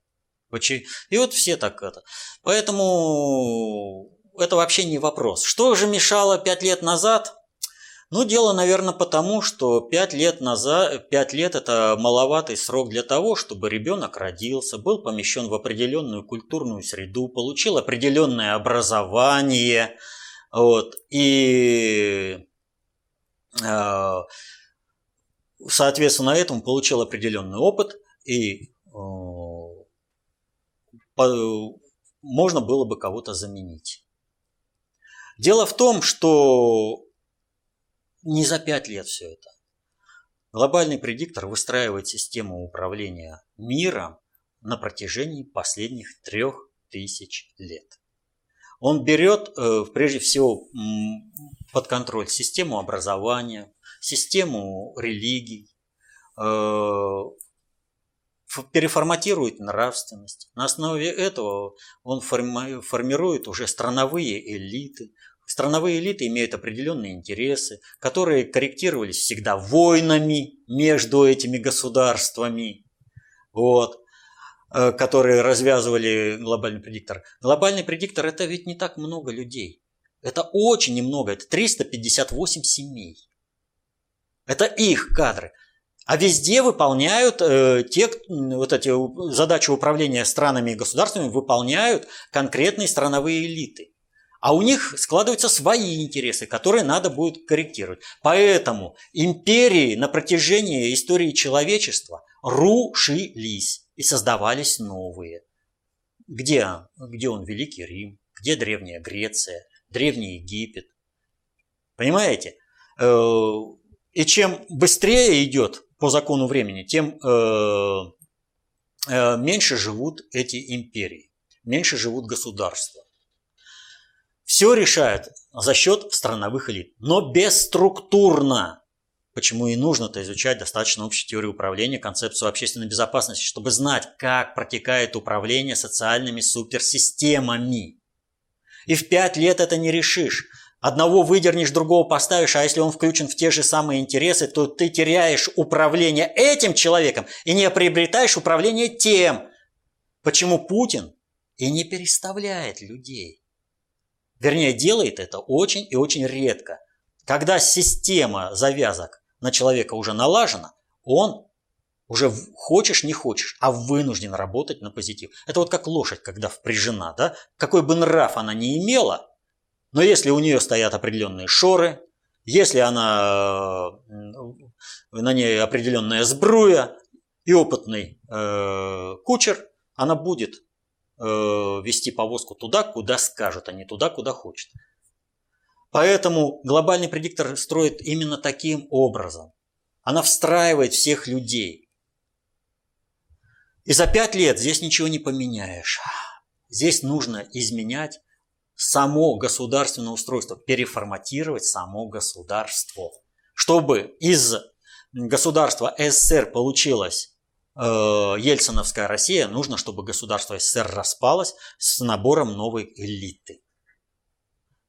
И вот все так это. Поэтому это вообще не вопрос. Что же мешало пять лет назад? Ну, дело, наверное, потому, что пять лет назад, пять лет это маловатый срок для того, чтобы ребенок родился, был помещен в определенную культурную среду, получил определенное образование, вот, и э, соответственно этому получил определенный опыт и можно было бы кого-то заменить. Дело в том, что не за пять лет все это. Глобальный предиктор выстраивает систему управления миром на протяжении последних трех тысяч лет. Он берет э, прежде всего под контроль систему образования, систему религий, э, переформатирует нравственность. На основе этого он формирует уже страновые элиты. Страновые элиты имеют определенные интересы, которые корректировались всегда войнами между этими государствами, вот, э, которые развязывали глобальный предиктор. Глобальный предиктор – это ведь не так много людей. Это очень немного, это 358 семей. Это их кадры а везде выполняют э, те, вот эти задачи управления странами и государствами выполняют конкретные страновые элиты. А у них складываются свои интересы, которые надо будет корректировать. Поэтому империи на протяжении истории человечества рушились и создавались новые. Где, где он Великий Рим, где Древняя Греция, Древний Египет. Понимаете? Э, и чем быстрее идет по закону времени, тем э, э, меньше живут эти империи, меньше живут государства. Все решают за счет страновых элит, но бесструктурно. Почему и нужно-то изучать достаточно общую теорию управления, концепцию общественной безопасности, чтобы знать, как протекает управление социальными суперсистемами. И в пять лет это не решишь. Одного выдернешь, другого поставишь, а если он включен в те же самые интересы, то ты теряешь управление этим человеком и не приобретаешь управление тем. Почему Путин и не переставляет людей? Вернее, делает это очень и очень редко. Когда система завязок на человека уже налажена, он уже хочешь, не хочешь, а вынужден работать на позитив. Это вот как лошадь, когда впряжена, да? Какой бы нрав она ни имела, но если у нее стоят определенные шоры, если она на ней определенная сбруя и опытный э, кучер, она будет э, вести повозку туда, куда скажут, а не туда, куда хочет. Поэтому глобальный предиктор строит именно таким образом. Она встраивает всех людей. И за пять лет здесь ничего не поменяешь. Здесь нужно изменять само государственное устройство, переформатировать само государство. Чтобы из государства СССР получилось э, Ельциновская Россия, нужно, чтобы государство СССР распалось с набором новой элиты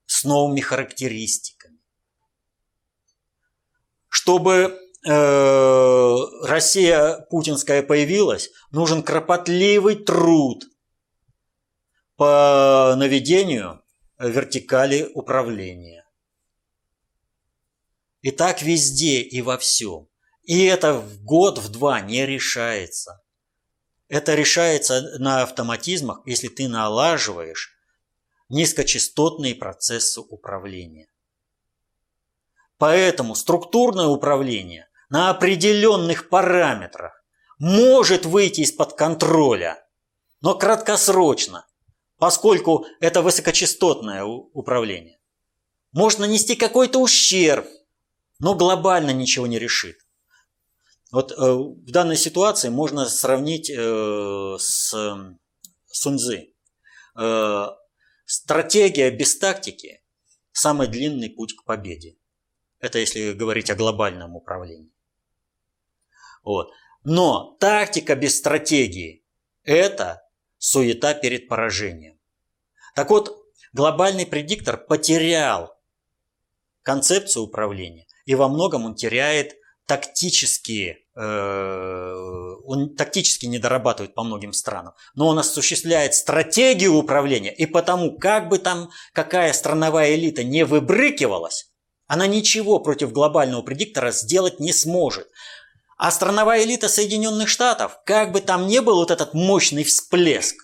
с новыми характеристиками. Чтобы э, Россия путинская появилась, нужен кропотливый труд по наведению вертикали управления. И так везде и во всем. И это в год, в два не решается. Это решается на автоматизмах, если ты налаживаешь низкочастотные процессы управления. Поэтому структурное управление на определенных параметрах может выйти из-под контроля, но краткосрочно, поскольку это высокочастотное управление. Может нанести какой-то ущерб, но глобально ничего не решит. Вот э, в данной ситуации можно сравнить э, с Суньцзы. Э, Стратегия без тактики – самый длинный путь к победе. Это если говорить о глобальном управлении. Вот. Но тактика без стратегии – это суета перед поражением. Так вот, глобальный предиктор потерял концепцию управления, и во многом он теряет тактические, э, он тактически не дорабатывает по многим странам, но он осуществляет стратегию управления, и потому, как бы там какая страновая элита не выбрыкивалась, она ничего против глобального предиктора сделать не сможет. А страновая элита Соединенных Штатов, как бы там ни был вот этот мощный всплеск,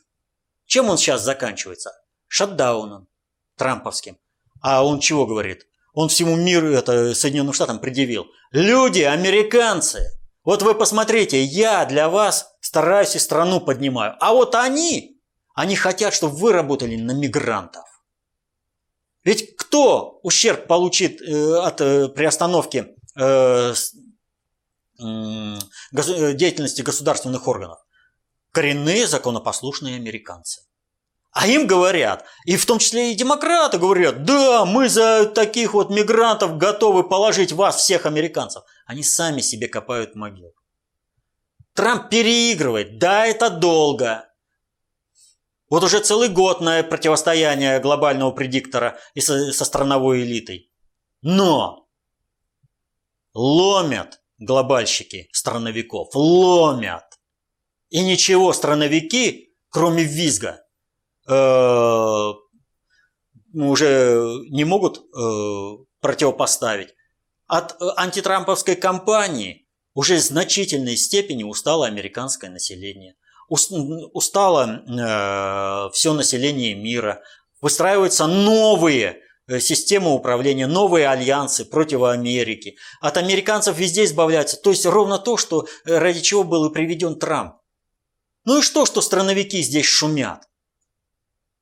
чем он сейчас заканчивается? Шатдауном трамповским. А он чего говорит? Он всему миру, это Соединенным Штатам предъявил. Люди, американцы, вот вы посмотрите, я для вас стараюсь и страну поднимаю. А вот они, они хотят, чтобы вы работали на мигрантов. Ведь кто ущерб получит э, от э, приостановки э, деятельности государственных органов? Коренные законопослушные американцы. А им говорят, и в том числе и демократы говорят, да, мы за таких вот мигрантов готовы положить вас, всех американцев. Они сами себе копают могилу. Трамп переигрывает, да, это долго. Вот уже целый год на противостояние глобального предиктора и со, со страновой элитой. Но ломят глобальщики страновиков, ломят. И ничего страновики, кроме визга, Э, уже не могут э, противопоставить. От э, антитрамповской кампании уже в значительной степени устало американское население. Устало все население мира. Выстраиваются новые системы управления, новые альянсы против Америки. От американцев везде избавляются. То есть ровно то, что, ради чего был и приведен Трамп. Ну и что, что страновики здесь шумят?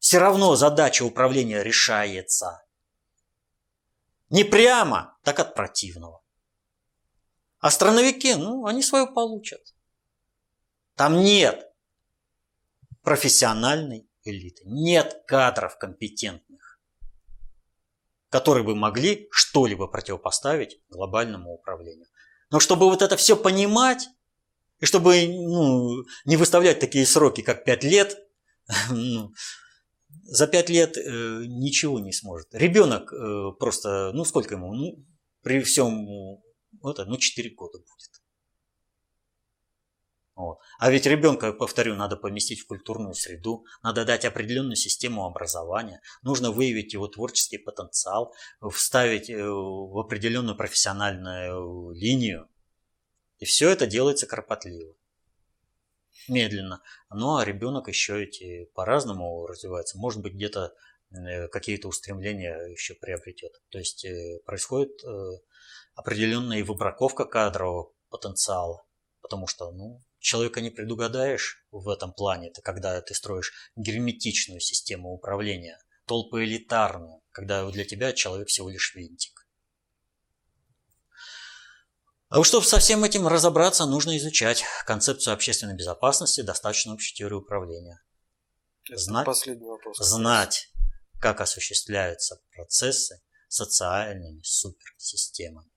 все равно задача управления решается. Не прямо, так от противного. А страновики, ну, они свое получат. Там нет профессиональной элиты, нет кадров компетентных, которые бы могли что-либо противопоставить глобальному управлению. Но чтобы вот это все понимать, и чтобы ну, не выставлять такие сроки, как 5 лет, ну, за пять лет э, ничего не сможет. Ребенок э, просто, ну сколько ему, ну при всем, вот, ну 4 года будет. Вот. А ведь ребенка, повторю, надо поместить в культурную среду, надо дать определенную систему образования, нужно выявить его творческий потенциал, вставить э, в определенную профессиональную линию. И все это делается кропотливо, медленно. Ну а ребенок еще эти по-разному развивается. Может быть, где-то э, какие-то устремления еще приобретет. То есть э, происходит определенная выбраковка кадрового потенциала. Потому что, ну, человека не предугадаешь в этом плане. Это когда ты строишь герметичную систему управления, толпы элитарную, когда для тебя человек всего лишь винтик. А вот чтобы со всем этим разобраться, нужно изучать концепцию общественной безопасности, достаточно общей теории управления. знать, последний вопрос. Знать, как осуществляются процессы социальными суперсистемами.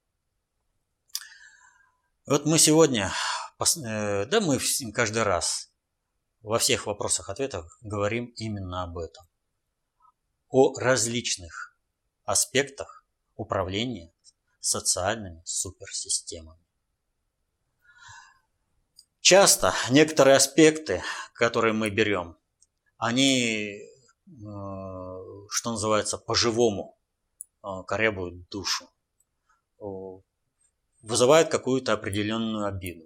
Вот мы сегодня да мы каждый раз во всех вопросах-ответах говорим именно об этом. О различных аспектах управления социальными суперсистемами. Часто некоторые аспекты, которые мы берем, они, э, что называется, по-живому э, корябуют душу, вызывают какую-то определенную обиду.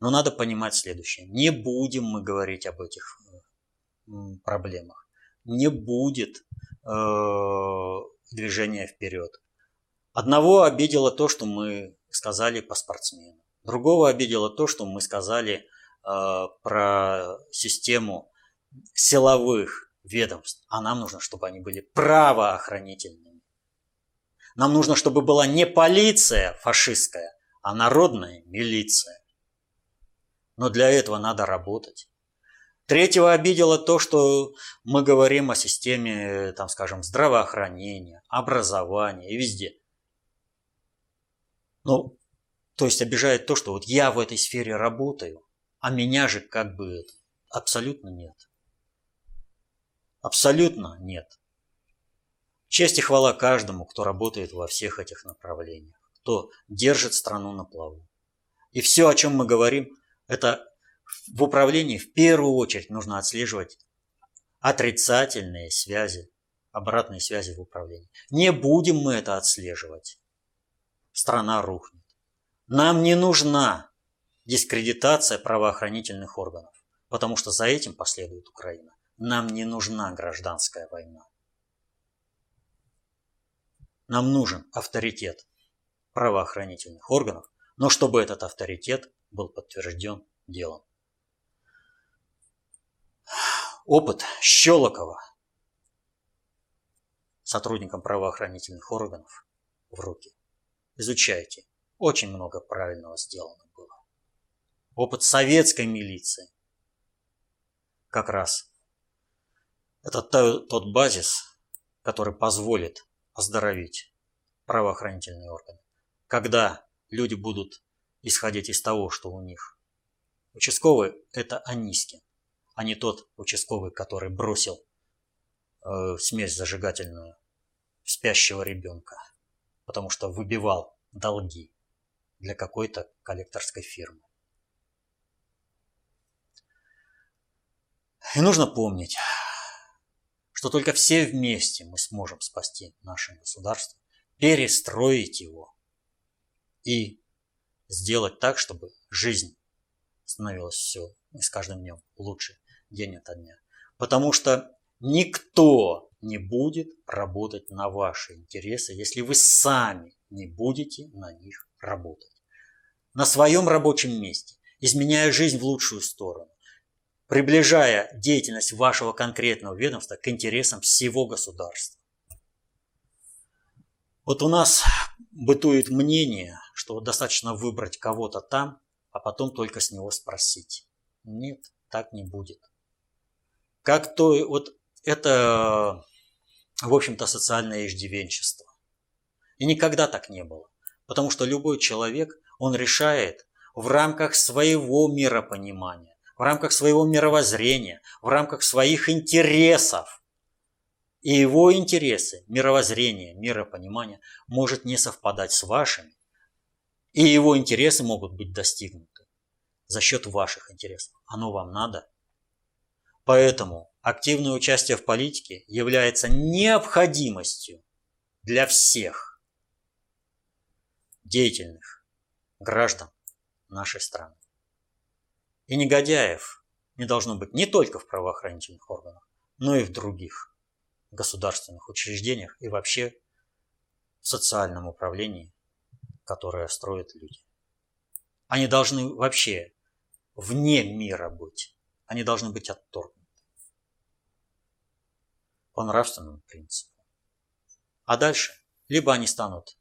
Но надо понимать следующее. Не будем мы говорить об этих проблемах. Не будет э, движения вперед. Одного обидело то, что мы сказали по спортсмену. Другого обидело то, что мы сказали э, про систему силовых ведомств. А нам нужно, чтобы они были правоохранительными. Нам нужно, чтобы была не полиция фашистская, а народная милиция. Но для этого надо работать. Третьего обидело то, что мы говорим о системе, там, скажем, здравоохранения, образования и везде. Ну, то есть обижает то, что вот я в этой сфере работаю, а меня же как бы абсолютно нет. Абсолютно нет. Честь и хвала каждому, кто работает во всех этих направлениях, кто держит страну на плаву. И все, о чем мы говорим, это в управлении в первую очередь нужно отслеживать отрицательные связи, обратные связи в управлении. Не будем мы это отслеживать. Страна рухнет. Нам не нужна дискредитация правоохранительных органов, потому что за этим последует Украина. Нам не нужна гражданская война. Нам нужен авторитет правоохранительных органов, но чтобы этот авторитет был подтвержден делом. Опыт Щелокова сотрудникам правоохранительных органов в руки. Изучайте. Очень много правильного сделано было. Опыт советской милиции. Как раз это тот базис, который позволит оздоровить правоохранительные органы. Когда люди будут исходить из того, что у них. Участковый – это Анискин, а не тот участковый, который бросил э, смесь зажигательную в спящего ребенка, потому что выбивал долги для какой-то коллекторской фирмы. И нужно помнить, что только все вместе мы сможем спасти наше государство, перестроить его и сделать так, чтобы жизнь становилась все и с каждым днем лучше, день ото дня. Потому что никто не будет работать на ваши интересы, если вы сами не будете на них работать. На своем рабочем месте, изменяя жизнь в лучшую сторону, приближая деятельность вашего конкретного ведомства к интересам всего государства. Вот у нас бытует мнение, что достаточно выбрать кого-то там, а потом только с него спросить. Нет, так не будет. Как то, вот это, в общем-то, социальное иждивенчество. И никогда так не было. Потому что любой человек, он решает в рамках своего миропонимания, в рамках своего мировоззрения, в рамках своих интересов – и его интересы, мировоззрение, миропонимание может не совпадать с вашими, и его интересы могут быть достигнуты. за счет ваших интересов. Оно вам надо? Поэтому активное участие в политике является необходимостью для всех деятельных граждан нашей страны. И негодяев не должно быть не только в правоохранительных органах, но и в других государственных учреждениях и вообще в социальном управлении, которое строят люди. Они должны вообще вне мира быть. Они должны быть отторгнуты. По нравственному принципу. А дальше либо они станут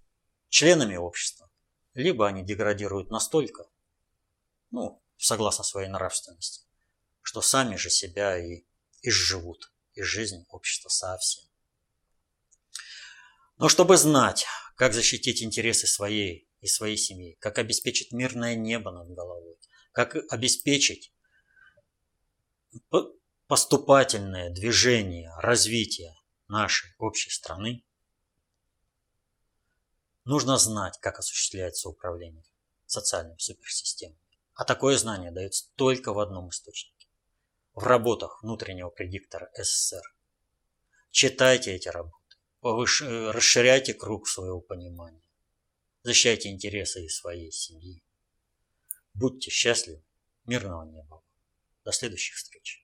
членами общества, либо они деградируют настолько, ну, согласно своей нравственности, что сами же себя и изживут, и жизнь общества совсем. Но чтобы знать, как защитить интересы своей и своей семьи, как обеспечить мирное небо над головой, как обеспечить поступательное движение, развитие нашей общей страны, нужно знать, как осуществляется управление социальной суперсистемой. А такое знание дается только в одном источнике. В работах внутреннего предиктора СССР. Читайте эти работы, повыш... расширяйте круг своего понимания. Защищайте интересы и своей семьи. Будьте счастливы. Мирного неба. До следующих встреч.